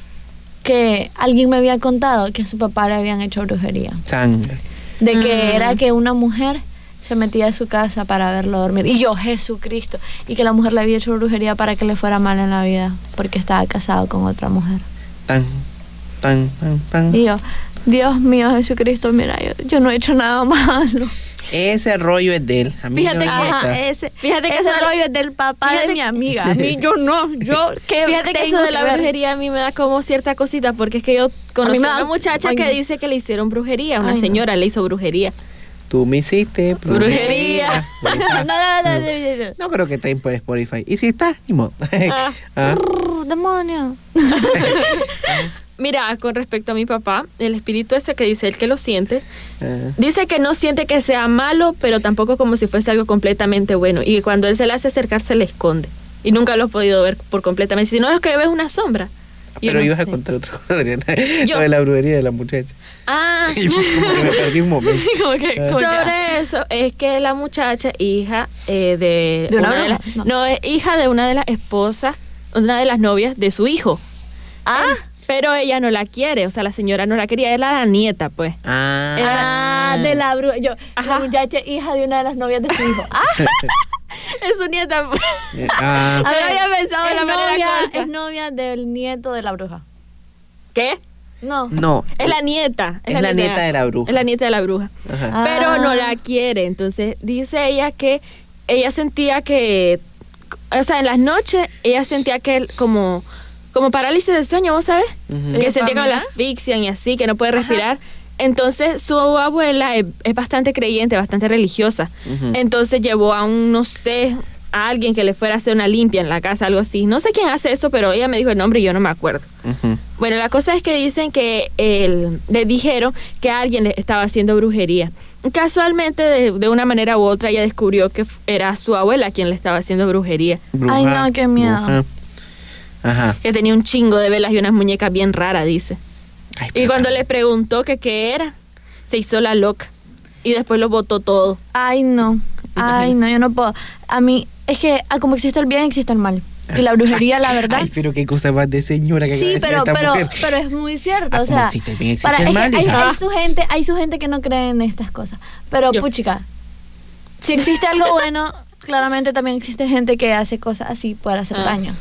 [SPEAKER 2] Que alguien me había contado que a su papá le habían hecho brujería.
[SPEAKER 1] Sangre.
[SPEAKER 2] De que
[SPEAKER 3] Mm.
[SPEAKER 2] era que una mujer se metía a su casa para verlo dormir. Y yo, Jesucristo. Y que la mujer le había hecho brujería para que le fuera mal en la vida. Porque estaba casado con otra mujer.
[SPEAKER 1] Tan, tan, tan, tan.
[SPEAKER 2] Y yo, Dios mío, Jesucristo, mira, yo, yo no he hecho nada malo.
[SPEAKER 1] Ese rollo es de él. A mí
[SPEAKER 3] Fíjate
[SPEAKER 1] no me
[SPEAKER 3] que-.
[SPEAKER 2] Ajá, ese,
[SPEAKER 3] Fíjate que
[SPEAKER 2] ese rollo es del papá de mi
[SPEAKER 3] que-
[SPEAKER 2] amiga. A mí, yo no, yo qué
[SPEAKER 3] Fíjate que eso de la
[SPEAKER 2] ver?
[SPEAKER 3] brujería a mí me da como cierta cosita porque es que yo conocí
[SPEAKER 2] me
[SPEAKER 3] a
[SPEAKER 2] da-
[SPEAKER 3] una muchacha
[SPEAKER 2] ay,
[SPEAKER 3] que
[SPEAKER 2] no.
[SPEAKER 3] dice que le hicieron brujería, una
[SPEAKER 2] Ay, no.
[SPEAKER 3] señora le hizo brujería.
[SPEAKER 1] Tú me hiciste
[SPEAKER 3] Brujería.
[SPEAKER 2] no, no, no, no, no, no.
[SPEAKER 1] No creo que esté por Spotify. Y si está, ni modo.
[SPEAKER 3] Ah.
[SPEAKER 1] Ah.
[SPEAKER 2] Demonio.
[SPEAKER 3] Mira, con respecto a mi papá, el espíritu ese que dice él que lo siente,
[SPEAKER 1] Ah.
[SPEAKER 3] dice que no siente que sea malo, pero tampoco como si fuese algo completamente bueno. Y cuando él se le hace acercar, se le esconde. Y nunca lo he podido ver por completamente. Si no es que ves una sombra.
[SPEAKER 1] Pero
[SPEAKER 3] no
[SPEAKER 1] ibas a contar otra cosa, Adriana.
[SPEAKER 3] Yo-
[SPEAKER 1] Lo de la brujería de la muchacha.
[SPEAKER 3] Ah,
[SPEAKER 1] Y yo como que me perdí un momento.
[SPEAKER 2] Sí, como que,
[SPEAKER 1] Ah.
[SPEAKER 3] Sobre eso es que la muchacha, hija eh, de,
[SPEAKER 2] ¿De una
[SPEAKER 3] de las,
[SPEAKER 2] No.
[SPEAKER 3] no. es hija de una de las esposas, una de las novias de su hijo.
[SPEAKER 2] Ah,
[SPEAKER 3] Eh, pero ella no la quiere, o sea, la señora no la quería, era la nieta, pues.
[SPEAKER 1] Ah.
[SPEAKER 2] ah, de la bruja. Yo,
[SPEAKER 3] Ajá.
[SPEAKER 2] la muchacha hija de una de las novias de su hijo. Ah,
[SPEAKER 3] Es su nieta. pues.
[SPEAKER 1] Eh, ah.
[SPEAKER 3] No lo había pensado de
[SPEAKER 2] es
[SPEAKER 3] la manera
[SPEAKER 2] novia,
[SPEAKER 3] corta.
[SPEAKER 2] es novia del nieto de la bruja.
[SPEAKER 3] ¿Qué?
[SPEAKER 2] No.
[SPEAKER 1] No.
[SPEAKER 3] Es la nieta.
[SPEAKER 1] Es la nieta de la bruja.
[SPEAKER 3] Es la nieta de la bruja.
[SPEAKER 1] Ajá.
[SPEAKER 2] Ah.
[SPEAKER 3] Pero no la quiere. Entonces dice ella que ella sentía que, o sea, en las noches ella sentía que como, como parálisis del sueño, ¿vos sabes?
[SPEAKER 1] Ujú.
[SPEAKER 3] Que
[SPEAKER 2] ¿Es
[SPEAKER 3] sentía que la asfixian y así, que no puede respirar. Entonces su abuela es, es bastante creyente, bastante religiosa. Entonces llevó a un, no sé, a alguien que le fuera a hacer una limpia en la casa, algo así. No sé quién hace eso, pero ella me dijo el nombre y yo no me acuerdo. Bueno, la cosa es que dicen que el- le dijeron que alguien le estaba haciendo brujería. Casualmente, de, de una manera u otra, ella descubrió que era su abuela quien le estaba haciendo brujería.
[SPEAKER 2] Ay, no, qué miedo.
[SPEAKER 1] bruja. Ajá.
[SPEAKER 3] Que tenía un chingo de velas y unas muñecas bien raras, dice.
[SPEAKER 1] Ay,
[SPEAKER 3] Y cuando le preguntó que qué era, se hizo la loca. Y después lo botó todo.
[SPEAKER 2] Ay, no. Ay, no, yo no puedo. A mí, es que ah, como existe el bien, existe el mal. Y la brujería, la verdad.
[SPEAKER 1] Ay, pero qué cosa más de señora que
[SPEAKER 2] Sí, pero,
[SPEAKER 1] esta
[SPEAKER 2] pero,
[SPEAKER 1] mujer.
[SPEAKER 2] pero es muy cierto,
[SPEAKER 1] Ah,
[SPEAKER 2] o sea,
[SPEAKER 1] existe el bien, existe
[SPEAKER 2] para-
[SPEAKER 1] el mal,
[SPEAKER 2] hay, hay su gente, hay su gente que no cree en estas cosas, pero
[SPEAKER 3] Yo.
[SPEAKER 2] puchica, si existe algo bueno, claramente también existe gente que hace cosas así para hacer
[SPEAKER 3] Ah.
[SPEAKER 2] daño.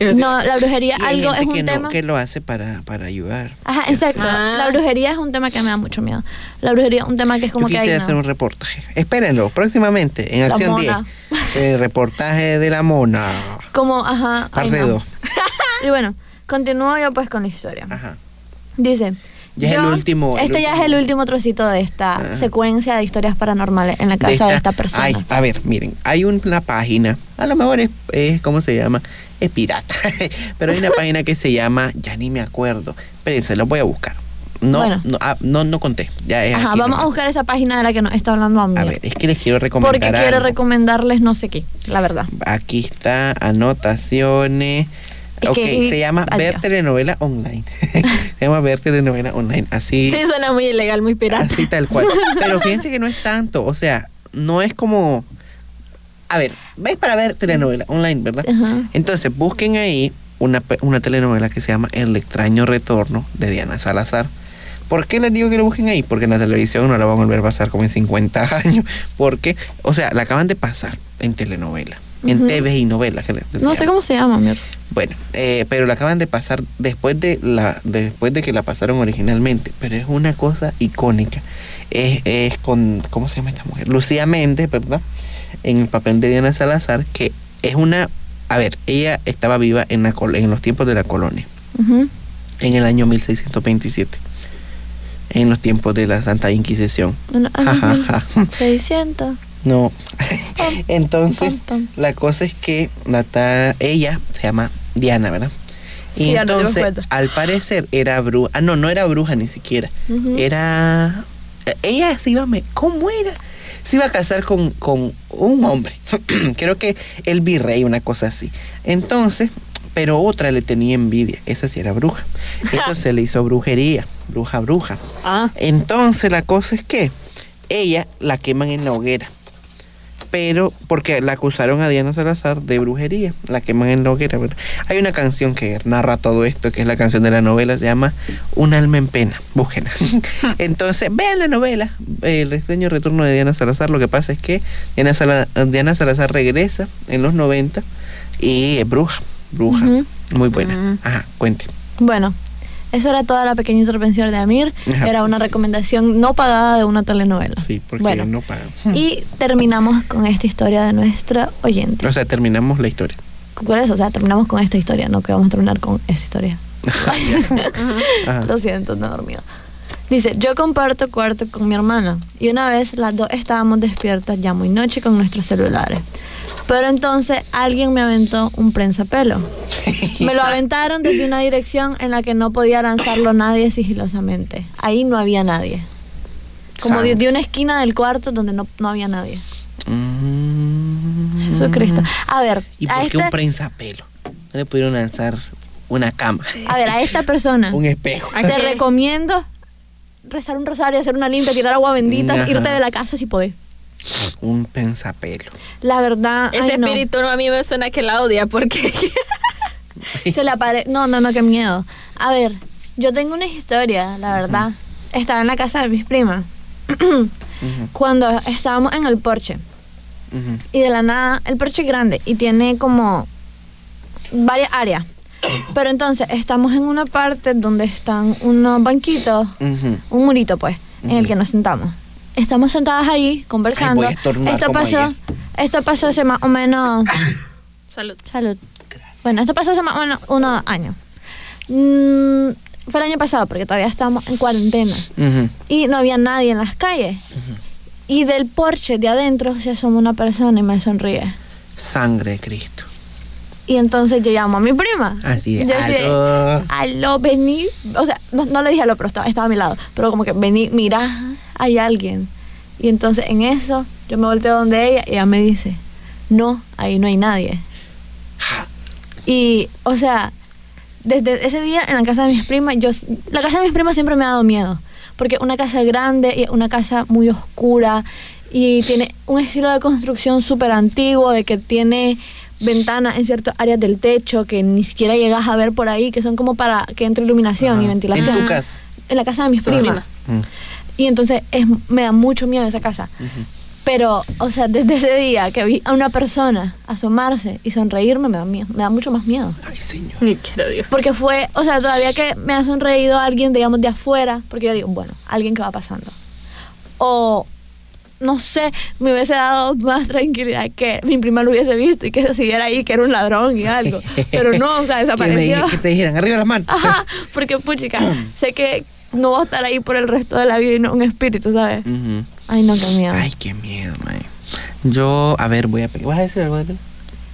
[SPEAKER 2] No, la brujería
[SPEAKER 1] Y hay
[SPEAKER 2] algo es un
[SPEAKER 1] que, no-
[SPEAKER 2] tema.
[SPEAKER 1] que lo hace para, para ayudar.
[SPEAKER 2] Ajá, exacto.
[SPEAKER 3] Ah.
[SPEAKER 2] La brujería es un tema que me da mucho miedo. La brujería es un tema que es como
[SPEAKER 1] Yo
[SPEAKER 2] que hay
[SPEAKER 1] hacer un reportaje. Espérenlo, próximamente, en
[SPEAKER 2] La
[SPEAKER 1] Acción 10.
[SPEAKER 2] mona.
[SPEAKER 1] El reportaje de la mona.
[SPEAKER 2] como ajá.
[SPEAKER 1] Parte
[SPEAKER 2] no. Y bueno, continúo yo pues con la historia.
[SPEAKER 1] Ajá.
[SPEAKER 2] Dice.
[SPEAKER 1] Ya es el último- el
[SPEAKER 2] Este ya es el último trocito de esta
[SPEAKER 1] Ajá.
[SPEAKER 2] secuencia de historias paranormales en la casa de esta, persona.
[SPEAKER 1] Ay, a ver, miren, hay una página, a lo mejor es, es ¿cómo se llama? Es pirata. Pero hay una página que se llama, ya ni me acuerdo. Espérense, lo voy a buscar. No,
[SPEAKER 2] Bueno.
[SPEAKER 1] no, ah, no, no conté. Ya es
[SPEAKER 2] Ajá, vamos a buscar esa página de la que nos está hablando a mí.
[SPEAKER 1] A ver, es que les quiero recomendar.
[SPEAKER 2] porque quiero
[SPEAKER 1] algo.
[SPEAKER 2] recomendarles no sé qué, la verdad.
[SPEAKER 1] Aquí está, anotaciones.
[SPEAKER 2] Es
[SPEAKER 1] ok,
[SPEAKER 2] que-
[SPEAKER 1] se llama
[SPEAKER 2] ay,
[SPEAKER 1] Ver. Telenovela Online. se llama Ver Telenovela Online. Así,
[SPEAKER 3] Sí, suena muy ilegal, muy pirata.
[SPEAKER 1] así tal cual. Pero fíjense que no es tanto. O sea, no es como. A ver, vais para ver telenovela online, ¿verdad?
[SPEAKER 2] Ajá.
[SPEAKER 1] Entonces busquen ahí una, una telenovela que se llama El extraño retorno de Diana Salazar. ¿Por qué les digo que lo busquen ahí? Porque en la televisión no la van a volver a pasar como en 50 años. Porque, o sea, la acaban de pasar en telenovela, en. TV y novela. que le- que se
[SPEAKER 2] No sé cómo se llama, mi amor.
[SPEAKER 1] Bueno, eh, pero la acaban de pasar después de la después de que la pasaron originalmente. Pero es una cosa icónica. Es, es con, ¿cómo se llama esta mujer? Lucía Méndez, ¿verdad? En el papel de Diana Salazar, que es una... A ver, ella estaba viva en, la, col- en los tiempos de la colonia, en el año 1627, en los tiempos de la Santa Inquisición.
[SPEAKER 2] Bueno,
[SPEAKER 1] Ja, ja,
[SPEAKER 2] ajá,
[SPEAKER 1] ja.
[SPEAKER 2] 600.
[SPEAKER 1] No. Entonces, la cosa es que Nata, ella se llama Diana, ¿verdad? Y
[SPEAKER 2] Sí,
[SPEAKER 1] entonces, al parecer, era bruja. Ah, no, no era bruja ni siquiera. Era. Ella se iba a. me- ¿Cómo era? Se iba a casar con, con un hombre. Creo que el virrey, una cosa así. Entonces, pero otra le tenía envidia. Esa sí era bruja. Entonces le hizo brujería. Bruja, bruja.
[SPEAKER 3] Ah,
[SPEAKER 1] Entonces la cosa es que ella la queman en la hoguera. Pero, porque la acusaron a Diana Salazar de brujería, la queman en la hoguera, ¿verdad? Hay una canción que narra todo esto, que es la canción de la novela, se llama Un alma en pena, búsquenla. Entonces, vean la novela, El extraño retorno de Diana Salazar. Lo que pasa es que Diana, Sala- Diana Salazar regresa en los 90 y es bruja, bruja, muy buena.
[SPEAKER 3] Mm.
[SPEAKER 1] Ajá, cuente.
[SPEAKER 2] Bueno, eso era toda la pequeña intervención de Amir.
[SPEAKER 1] Ajá.
[SPEAKER 2] Era una recomendación no pagada de una telenovela.
[SPEAKER 1] Sí, porque
[SPEAKER 2] bueno,
[SPEAKER 1] no pagan.
[SPEAKER 2] y terminamos con esta historia de nuestra oyente.
[SPEAKER 1] O sea, terminamos la historia.
[SPEAKER 2] Por eso, o sea, terminamos con esta historia, no que vamos a terminar con esta historia.
[SPEAKER 1] Ajá.
[SPEAKER 2] Lo siento, no he dormido. Dice, yo comparto cuarto con mi hermana y una vez las dos estábamos despiertas ya muy noche con nuestros celulares. Pero entonces alguien me aventó un prensapelo. Me lo aventaron desde una dirección en la que no podía lanzarlo nadie sigilosamente. Ahí no había nadie. Como desde una esquina del cuarto donde no, no había nadie.
[SPEAKER 1] Mm.
[SPEAKER 2] Jesucristo. A ver,
[SPEAKER 1] ¿Y por qué un
[SPEAKER 2] esta,
[SPEAKER 1] prensapelo? No le pudieron lanzar una cama,
[SPEAKER 2] a ver, a esta persona
[SPEAKER 1] un espejo.
[SPEAKER 3] ¿A
[SPEAKER 2] te
[SPEAKER 3] qué?
[SPEAKER 2] recomiendo rezar un rosario, hacer una limpia, tirar agua bendita,
[SPEAKER 1] Ajá.
[SPEAKER 2] irte de la casa si podés.
[SPEAKER 1] Un prensapelo.
[SPEAKER 2] La verdad,
[SPEAKER 3] ese
[SPEAKER 2] ay,
[SPEAKER 3] espíritu no. a mí me suena que la odia porque
[SPEAKER 2] se le apare... No, no, no, qué miedo. A ver, yo tengo una historia, la verdad. Estaba en la casa de mis primas. Cuando estábamos en el porche. Y de la nada, el porche es grande y tiene como varias áreas. Pero entonces estamos en una parte donde están unos banquitos, un murito pues, en el que nos sentamos. Estamos sentadas ahí conversando.
[SPEAKER 1] Ay,
[SPEAKER 2] esto pasó,
[SPEAKER 1] ella.
[SPEAKER 2] esto pasó hace más o menos
[SPEAKER 3] Salud.
[SPEAKER 2] Salud. Bueno, esto pasó hace más o menos unos años. Mm, fue el año pasado porque todavía estábamos en cuarentena y no había nadie en las calles. Y del porche de adentro se asoma una persona y me sonríe.
[SPEAKER 1] Sangre de Cristo.
[SPEAKER 2] Y entonces yo llamo a mi prima.
[SPEAKER 1] Así de
[SPEAKER 2] Yo
[SPEAKER 1] aló.
[SPEAKER 2] aló, vení. O sea, no, no le dije aló, pero estaba, estaba a mi lado. Pero como que vení, mira, hay alguien. Y entonces en eso yo me volteo donde ella y ella me dice, no, ahí no hay nadie. Y, o sea, desde ese día en la casa de mis primas, yo, la casa de mis primas siempre me ha dado miedo. Porque una casa grande y una casa muy oscura y tiene un estilo de construcción súper antiguo, de que tiene ventanas en ciertas áreas del techo que ni siquiera llegas a ver por ahí, que son como para que entre iluminación y ventilación.
[SPEAKER 1] ¿En tu casa?
[SPEAKER 2] En la casa de mis primas.
[SPEAKER 1] Mm.
[SPEAKER 2] Y entonces es, me da mucho miedo esa casa. Pero, o sea, desde ese día que vi a una persona asomarse y sonreírme, me da miedo, me da mucho más miedo.
[SPEAKER 1] Ay, señor.
[SPEAKER 3] Ni quiero Dios.
[SPEAKER 2] Porque fue, o sea, todavía que me ha sonreído alguien, digamos, de afuera, porque yo digo, bueno, alguien que va pasando. O, no sé, me hubiese dado más tranquilidad que mi prima lo hubiese visto y que se siguiera ahí, que era un ladrón y algo. Pero no, o sea,
[SPEAKER 1] Que, me
[SPEAKER 2] desapareció.
[SPEAKER 1] dije- que te dijeran, arriba las manos.
[SPEAKER 2] Ajá, porque, puchica, sé que no va a estar ahí por el resto de la vida y no un espíritu, ¿sabes? Ay, no, qué miedo.
[SPEAKER 1] Ay, qué miedo, man. Yo, a ver, voy a... ¿Vas a decir algo de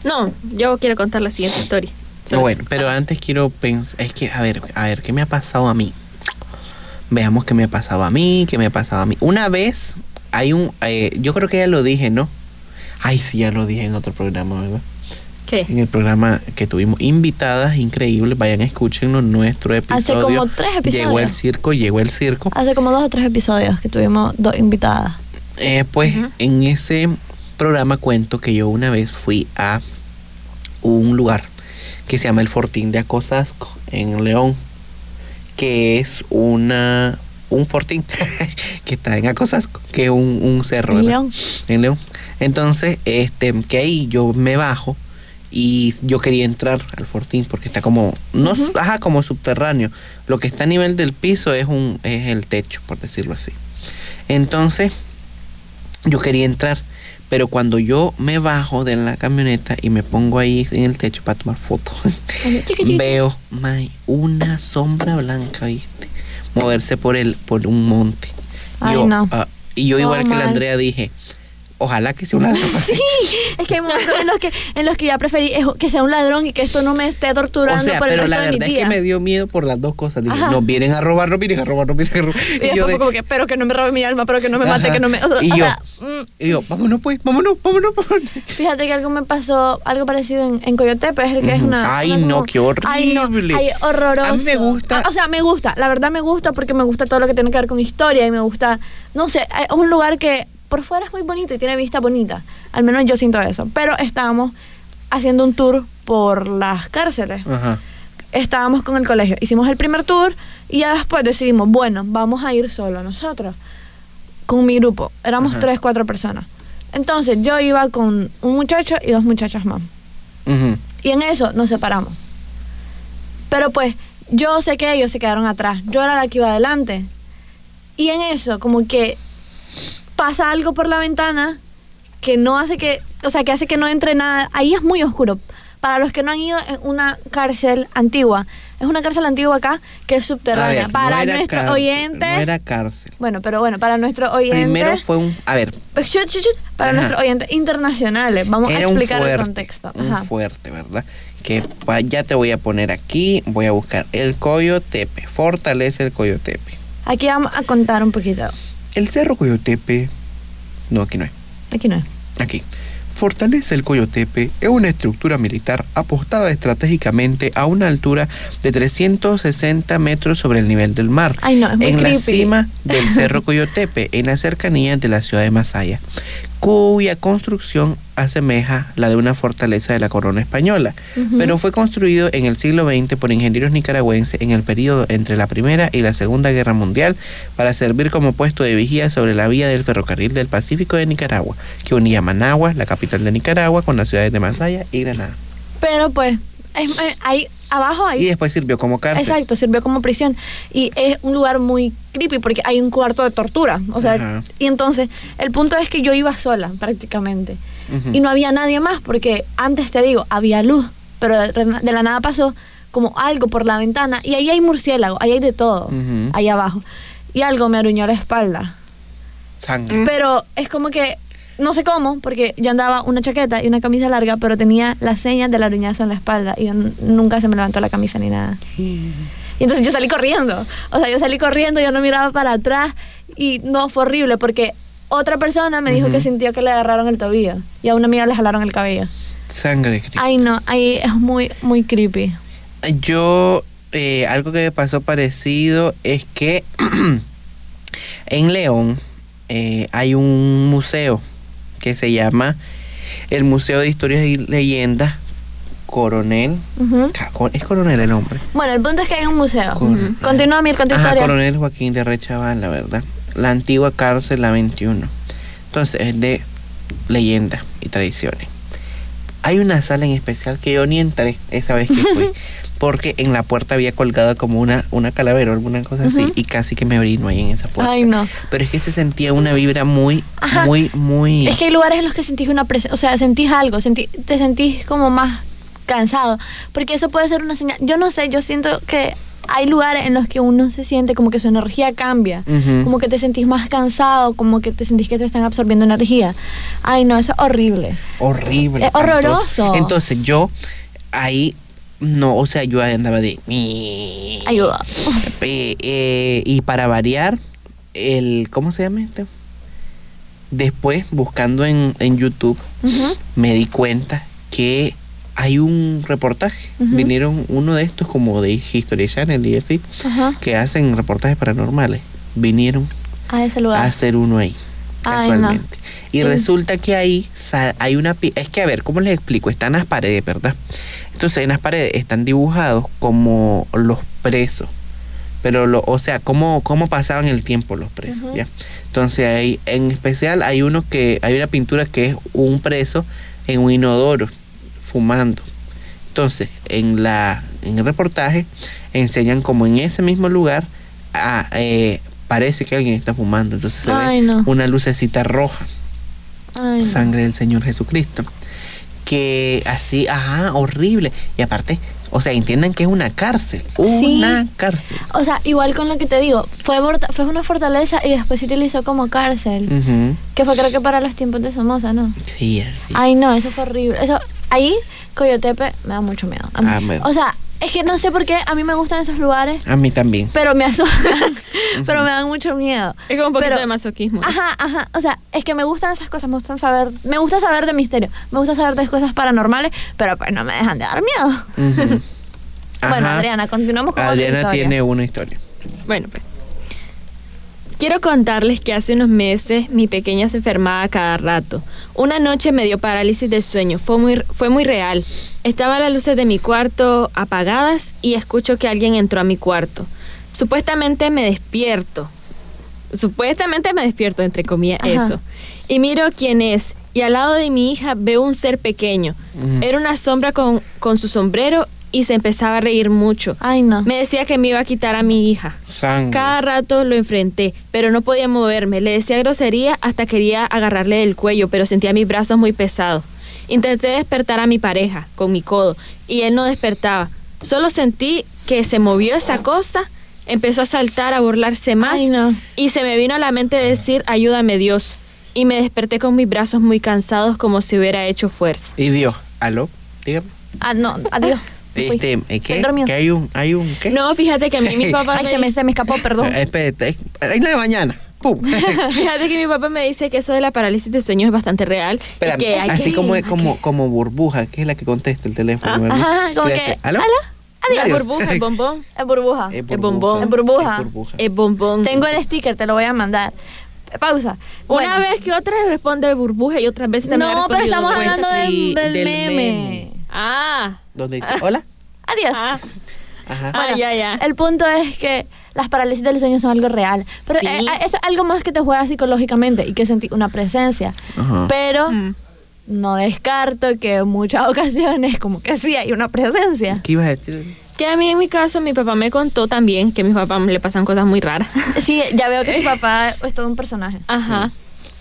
[SPEAKER 3] No, yo quiero contar la siguiente historia.
[SPEAKER 1] No, bueno, pero antes quiero pensar, es que, a ver, a ver, ¿qué me ha pasado a mí? Veamos qué me ha pasado a mí, qué me ha pasado a mí. Una vez, hay un, eh, yo creo que ya lo dije, ¿no? Ay, sí, ya lo dije en otro programa, ¿verdad?
[SPEAKER 3] ¿Qué?
[SPEAKER 1] En el programa que tuvimos invitadas increíbles, vayan, escúchenos nuestro episodio.
[SPEAKER 2] como tres episodios.
[SPEAKER 1] Llegó el circo, llegó el circo.
[SPEAKER 2] Hace como dos o tres episodios que tuvimos dos invitadas.
[SPEAKER 1] Eh, pues en ese programa cuento que yo una vez fui a un lugar que se llama el Fortín de Acosasco en León, que es una un fortín que está en Acosasco, que es un, un cerro,
[SPEAKER 2] ¿En. León?
[SPEAKER 1] En León. Entonces, este, que ahí yo me bajo y yo quería entrar al fortín porque está como, no, ajá, como subterráneo. Lo que está a nivel del piso es un, es el techo, por decirlo así. Entonces, yo quería entrar, pero cuando yo me bajo de la camioneta y me pongo ahí en el techo para tomar fotos, veo may, una sombra blanca, ¿viste? Moverse por el, por un monte.
[SPEAKER 2] Ay,
[SPEAKER 1] Yo,
[SPEAKER 2] no.
[SPEAKER 1] ah, y yo igual que la. Andrea dije, ojalá que sea una
[SPEAKER 2] Sí, es que hay momentos en los que, en los que ya preferí es- que sea un ladrón y que esto no me esté torturando
[SPEAKER 1] O sea,
[SPEAKER 2] por el
[SPEAKER 1] pero
[SPEAKER 2] resto
[SPEAKER 1] la
[SPEAKER 2] de mi
[SPEAKER 1] verdad es que me dio miedo por las dos cosas. Dije,
[SPEAKER 2] Ajá.
[SPEAKER 1] nos vienen a robar, vienen a robar, vienen a robar.
[SPEAKER 2] Y
[SPEAKER 1] yo, de-
[SPEAKER 2] como que, pero que no me robe mi alma, pero que no me mate, que no me... O sea,
[SPEAKER 1] Y
[SPEAKER 2] o
[SPEAKER 1] yo-
[SPEAKER 2] sea, mm,
[SPEAKER 1] y yo, vámonos pues, vámonos, vámonos, vámonos.
[SPEAKER 2] fíjate que algo me pasó, algo parecido en, en Coyotepe, es el que es una...
[SPEAKER 1] Ay,
[SPEAKER 2] una
[SPEAKER 1] no,
[SPEAKER 2] como-
[SPEAKER 1] qué
[SPEAKER 2] Ay, no,
[SPEAKER 1] horrible.
[SPEAKER 2] ay, horroroso.
[SPEAKER 1] A mí me gusta-
[SPEAKER 2] Ah, o sea, me gusta, la verdad me gusta porque me gusta todo lo que tiene que ver con historia y me gusta, no sé, es un lugar que por fuera es muy bonito y tiene vista bonita. Al menos yo siento eso. Pero estábamos haciendo un tour por las cárceles.
[SPEAKER 1] Ajá.
[SPEAKER 2] estábamos con el colegio. Hicimos el primer tour y ya después decidimos, bueno, vamos a ir solo nosotros. Con mi grupo. Éramos
[SPEAKER 1] Ajá.
[SPEAKER 2] tres, cuatro personas. Entonces yo iba con un muchacho y dos muchachas más. Y en eso nos separamos. Pero pues yo sé que ellos se quedaron atrás. Yo era la que iba adelante. Y en eso como que pasa algo por la ventana que no hace que, o sea, que hace que no entre nada. Ahí es muy oscuro. Para los que no han ido en una cárcel antigua, es una cárcel antigua acá que es
[SPEAKER 1] A
[SPEAKER 2] subterránea.
[SPEAKER 1] ver,
[SPEAKER 2] para
[SPEAKER 1] no cár-
[SPEAKER 2] oyentes,
[SPEAKER 1] No era cárcel.
[SPEAKER 2] bueno, pero bueno, para nuestros oyentes,
[SPEAKER 1] Primero fue un. A ver,
[SPEAKER 2] Pues, para nuestros oyentes internacionales, vamos a
[SPEAKER 1] era un
[SPEAKER 2] explicar
[SPEAKER 1] fuerte.
[SPEAKER 2] el contexto.
[SPEAKER 1] Un
[SPEAKER 2] Ajá.
[SPEAKER 1] fuerte, ¿verdad? Que ya te voy a poner aquí. Voy a buscar el Coyotepe. Fortalece el Coyotepe.
[SPEAKER 2] Aquí vamos a contar un poquito.
[SPEAKER 1] El Cerro Coyotepe. No, aquí no es.
[SPEAKER 2] Aquí no es.
[SPEAKER 1] Aquí. Fortaleza el Coyotepe es una estructura militar apostada estratégicamente a una altura de 360 metros sobre el nivel del mar.
[SPEAKER 2] Ay, no, es muy
[SPEAKER 1] en la cima del Cerro Coyotepe, en las cercanías de la ciudad de Masaya, cuya construcción asemeja la de una fortaleza de la corona española, pero fue construido en el siglo XX por ingenieros nicaragüenses en el periodo entre la Primera y la Segunda Guerra Mundial para servir como puesto de vigía sobre la vía del ferrocarril del Pacífico de Nicaragua, que unía Managua, la capital de Nicaragua, con las ciudades de Masaya y Granada.
[SPEAKER 2] Pero pues, es- eh, hay abajo hay
[SPEAKER 1] Y después sirvió como cárcel.
[SPEAKER 2] Exacto, sirvió como prisión. Y es un lugar muy creepy porque hay un cuarto de tortura. O sea,
[SPEAKER 1] Ajá.
[SPEAKER 2] y entonces, el punto es que yo iba sola prácticamente.
[SPEAKER 1] Ujú.
[SPEAKER 2] Y no había nadie más porque antes te digo, había luz, pero de, la nada pasó como algo por la ventana y ahí hay murciélago, ahí hay de todo,
[SPEAKER 1] Ujú.
[SPEAKER 2] ahí abajo. Y algo me aruñó la espalda.
[SPEAKER 1] Sangre.
[SPEAKER 2] Pero es como que, no sé cómo, porque yo andaba una chaqueta y una camisa larga, pero tenía las señas del aruñazo en la espalda y yo nunca se me levantó la camisa ni nada. Y entonces yo salí corriendo. O sea, yo salí corriendo, yo no miraba para atrás y no fue horrible porque otra persona me dijo que sintió que le agarraron el tobillo y a una amiga le jalaron el cabello.
[SPEAKER 1] Sangre. Cristo.
[SPEAKER 2] Ay, no, ahí es muy, muy creepy.
[SPEAKER 1] Yo, eh, algo que me pasó parecido es que en León eh, hay un museo que se llama el Museo de Historias y Leyendas Coronel. Es Coronel el nombre.
[SPEAKER 2] Bueno, el punto es que hay un museo.
[SPEAKER 1] Coronel.
[SPEAKER 2] Continúa, Mir, con tu
[SPEAKER 1] Ajá,
[SPEAKER 2] historia.
[SPEAKER 1] Coronel Joaquín de Rechaval, la verdad. La antigua cárcel, la 21. Entonces, es de leyendas y tradiciones. Hay una sala en especial que yo ni entré esa vez que fui. porque en la puerta había colgado como una, una calavera o alguna cosa así. Y casi que me orino ahí en esa puerta.
[SPEAKER 2] Ay, no.
[SPEAKER 1] Pero es que se sentía una vibra muy,
[SPEAKER 2] Ajá.
[SPEAKER 1] muy, muy...
[SPEAKER 2] Es que hay lugares en los que sentís una presión, o sea, sentís algo, sentí- te sentís como más cansado, porque eso puede ser una señal. Yo no sé, yo siento que hay lugares en los que uno se siente como que su energía cambia, como que te sentís más cansado, como que te sentís que te están absorbiendo energía. Ay, no, eso es horrible.
[SPEAKER 1] horrible.
[SPEAKER 2] Es horroroso.
[SPEAKER 1] Entonces yo ahí, no, o sea, yo andaba de...
[SPEAKER 2] Ayuda.
[SPEAKER 1] Eh, eh, y para variar, el. ¿Cómo se llama este? Después, buscando en, en YouTube, me di cuenta que hay un reportaje. Vinieron uno de estos como de History Channel y así, que hacen reportajes paranormales. Vinieron
[SPEAKER 2] A ese
[SPEAKER 1] a
[SPEAKER 2] lugar.
[SPEAKER 1] hacer uno ahí,
[SPEAKER 2] Ay,
[SPEAKER 1] casualmente. Y
[SPEAKER 2] Sí.
[SPEAKER 1] resulta que ahí hay una... Es que, a ver, ¿cómo les explico? Están las paredes, ¿verdad? Entonces, en las paredes están dibujados como los presos. Pero, lo, o sea, cómo, cómo pasaban el tiempo los presos. ¿ya? Entonces, hay, en especial hay uno que... Hay una pintura que es un preso en un inodoro, fumando. Entonces, en, la, en el reportaje enseñan como en ese mismo lugar ah, eh, parece que alguien está fumando. Entonces se
[SPEAKER 2] Ay,
[SPEAKER 1] ve
[SPEAKER 2] no.
[SPEAKER 1] una lucecita roja,
[SPEAKER 2] Ay, no.
[SPEAKER 1] sangre del Señor Jesucristo. Que así, ajá, horrible. Y aparte, o sea, entiendan que es una cárcel.
[SPEAKER 2] Sí.
[SPEAKER 1] Una cárcel.
[SPEAKER 2] O sea, igual con lo que te digo, fue, fue una fortaleza y después se utilizó como cárcel. Que fue creo que para los tiempos de Somoza, ¿no?
[SPEAKER 1] Sí, así.
[SPEAKER 2] Ay, no, eso fue horrible. Eso, ahí, Coyotepe, me da mucho miedo. A mí-
[SPEAKER 1] Ah, bueno.
[SPEAKER 2] O sea, es que no sé por qué a mí me gustan esos lugares,
[SPEAKER 1] A mí también.
[SPEAKER 2] pero me asustan, pero me dan mucho miedo.
[SPEAKER 3] Es como un poquito
[SPEAKER 2] Pero-
[SPEAKER 3] de masoquismo.
[SPEAKER 2] Ajá, ajá. O sea, es que me gustan esas cosas, me gustan saber, me gusta saber de misterio, me gusta saber de cosas paranormales, pero pues no me dejan de dar miedo. Bueno. Adriana, continuamos con otra
[SPEAKER 1] Adriana
[SPEAKER 2] historia.
[SPEAKER 1] tiene una historia.
[SPEAKER 3] Bueno, pues. Quiero contarles que hace unos meses mi pequeña se enfermaba cada rato. Una noche me dio parálisis de sueño, fue muy, fue muy real. Estaban las luces de mi cuarto apagadas y escucho que alguien entró a mi cuarto. Supuestamente me despierto. Supuestamente me despierto, entre comillas,
[SPEAKER 2] Ajá.
[SPEAKER 3] eso. Y miro quién es. Y al lado de mi hija veo un ser pequeño. Era una sombra con, con su sombrero y se empezaba a reír mucho.
[SPEAKER 2] Ay, no.
[SPEAKER 3] Me decía que me iba a quitar a mi hija.
[SPEAKER 1] Sangre.
[SPEAKER 3] Cada rato lo enfrenté, pero no podía moverme. Le decía grosería hasta quería agarrarle del cuello, pero sentía mis brazos muy pesados. Intenté despertar a mi pareja con mi codo y él no despertaba. Solo sentí que se movió esa cosa, empezó a saltar, a burlarse más
[SPEAKER 2] Ay, no.
[SPEAKER 3] y se me vino a la mente decir, ayúdame Dios. Y me desperté con mis brazos muy cansados como si hubiera hecho fuerza.
[SPEAKER 1] Y Dios, ¿aló? Dígame.
[SPEAKER 2] Ah, no, adiós.
[SPEAKER 1] Este, ¿eh, ¿qué? Que hay un, hay un, ¿qué?
[SPEAKER 3] No, fíjate que a mí mi papá
[SPEAKER 2] Ay,
[SPEAKER 3] me
[SPEAKER 2] se me,
[SPEAKER 3] dice-
[SPEAKER 2] se me escapó, perdón.
[SPEAKER 1] Eh, espérate, es la de mañana. Pum.
[SPEAKER 3] Fíjate que mi papá me dice que eso de la parálisis de sueño es bastante real.
[SPEAKER 1] Espérame,
[SPEAKER 3] que hay
[SPEAKER 1] así
[SPEAKER 3] que-
[SPEAKER 1] como, como, como burbuja, que es la que contesta el teléfono,
[SPEAKER 3] Ah,
[SPEAKER 2] ajá, como que,
[SPEAKER 1] hace, ¿aló?
[SPEAKER 2] Adiós.
[SPEAKER 3] Es burbuja, es bombón.
[SPEAKER 2] Es burbuja.
[SPEAKER 1] Es
[SPEAKER 3] bombón.
[SPEAKER 2] Es burbuja.
[SPEAKER 1] Es
[SPEAKER 3] bombón.
[SPEAKER 2] Tengo el sticker, te lo voy a mandar. Pausa.
[SPEAKER 3] Una
[SPEAKER 2] Bueno.
[SPEAKER 3] vez que otra responde burbuja y otras veces también
[SPEAKER 2] No, pero estamos
[SPEAKER 1] Pues
[SPEAKER 2] hablando del-
[SPEAKER 1] sí,
[SPEAKER 2] del,
[SPEAKER 1] del
[SPEAKER 2] meme.
[SPEAKER 1] meme.
[SPEAKER 3] Ah,
[SPEAKER 1] Donde dice, hola.
[SPEAKER 2] Adiós.
[SPEAKER 3] ah,
[SPEAKER 1] Ajá.
[SPEAKER 3] ah, ya, ya.
[SPEAKER 2] El punto es que las parálisis del sueño son algo real. Pero
[SPEAKER 3] Sí.
[SPEAKER 2] eh, eh, eso es algo más que te juega psicológicamente y que sentí una presencia.
[SPEAKER 1] Ajá.
[SPEAKER 2] Pero
[SPEAKER 3] Mm.
[SPEAKER 2] no descarto que en muchas ocasiones como que sí hay una presencia.
[SPEAKER 1] ¿Qué ibas a decir?
[SPEAKER 3] Que a mí en mi caso mi papá me contó también que a mi papá le pasan cosas muy raras.
[SPEAKER 2] Sí, ya veo que tu papá es todo un personaje.
[SPEAKER 3] Ajá.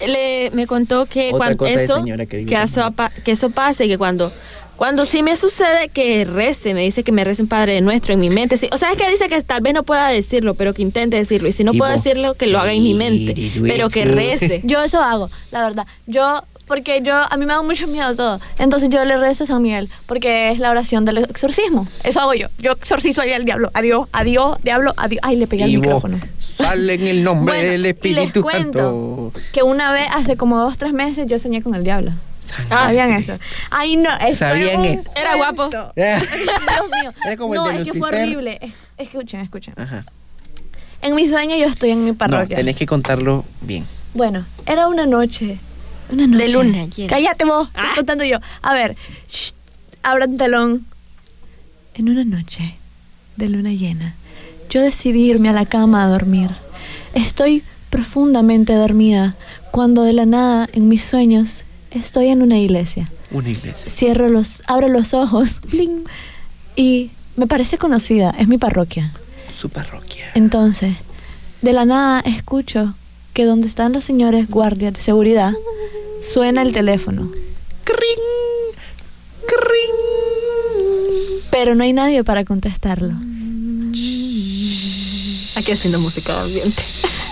[SPEAKER 3] Le, me contó que
[SPEAKER 1] Otra
[SPEAKER 3] cuando
[SPEAKER 1] cosa de
[SPEAKER 3] eso,
[SPEAKER 1] señora que
[SPEAKER 3] que, eso, que eso pase, que cuando, cuando sí me sucede que rece, me dice que me rece un Padre Nuestro en mi mente. Sí, o sea, es que dice que tal vez no pueda decirlo, pero que intente decirlo. Y si no
[SPEAKER 1] Y
[SPEAKER 3] puedo
[SPEAKER 1] vos,
[SPEAKER 3] decirlo, que lo haga en mi mente, pero que rece.
[SPEAKER 2] Yo eso hago, la verdad. Yo, porque yo, a mí me da mucho miedo todo. Entonces yo le rezo a San Miguel, porque es la oración del exorcismo. Eso hago yo. Yo exorcizo ahí al diablo. Adiós, adiós, diablo, adiós. Ay, le pegué al micrófono.
[SPEAKER 1] sale en el nombre
[SPEAKER 2] Bueno,
[SPEAKER 1] del
[SPEAKER 2] y les
[SPEAKER 1] Espíritu
[SPEAKER 2] cuento
[SPEAKER 1] Santo.
[SPEAKER 2] que una vez, hace como dos, tres meses, yo soñé con el diablo.
[SPEAKER 1] Ah.
[SPEAKER 2] ¿Sabían eso? Ay, no, eso
[SPEAKER 1] ¿Sabían
[SPEAKER 2] un
[SPEAKER 1] eso?
[SPEAKER 3] Era guapo.
[SPEAKER 2] Dios mío.
[SPEAKER 1] Era como el
[SPEAKER 2] no,
[SPEAKER 1] de
[SPEAKER 2] es que fue horrible. Es- Escuchen, escuchen.
[SPEAKER 1] Ajá.
[SPEAKER 2] En mi sueño yo estoy en mi
[SPEAKER 1] No,
[SPEAKER 2] parroquia.
[SPEAKER 1] tenés que contarlo bien.
[SPEAKER 2] Bueno, era una noche. Una noche.
[SPEAKER 3] De luna llena.
[SPEAKER 2] Cállate vos, estoy
[SPEAKER 3] Ah.
[SPEAKER 2] contando yo. A ver, shh, abran telón. En una noche de luna llena, yo decidí irme a la cama a dormir. Estoy profundamente dormida cuando de la nada, en mis sueños, estoy en una iglesia.
[SPEAKER 1] Una iglesia.
[SPEAKER 2] Cierro los, abro los ojos y me parece conocida, es mi parroquia.
[SPEAKER 1] Su parroquia.
[SPEAKER 2] Entonces, de la nada escucho que donde están los señores guardias de seguridad, suena el teléfono.
[SPEAKER 1] ¡Cring! ¡Cring!
[SPEAKER 2] Pero no hay nadie para contestarlo.
[SPEAKER 3] Aquí haciendo música de ambiente.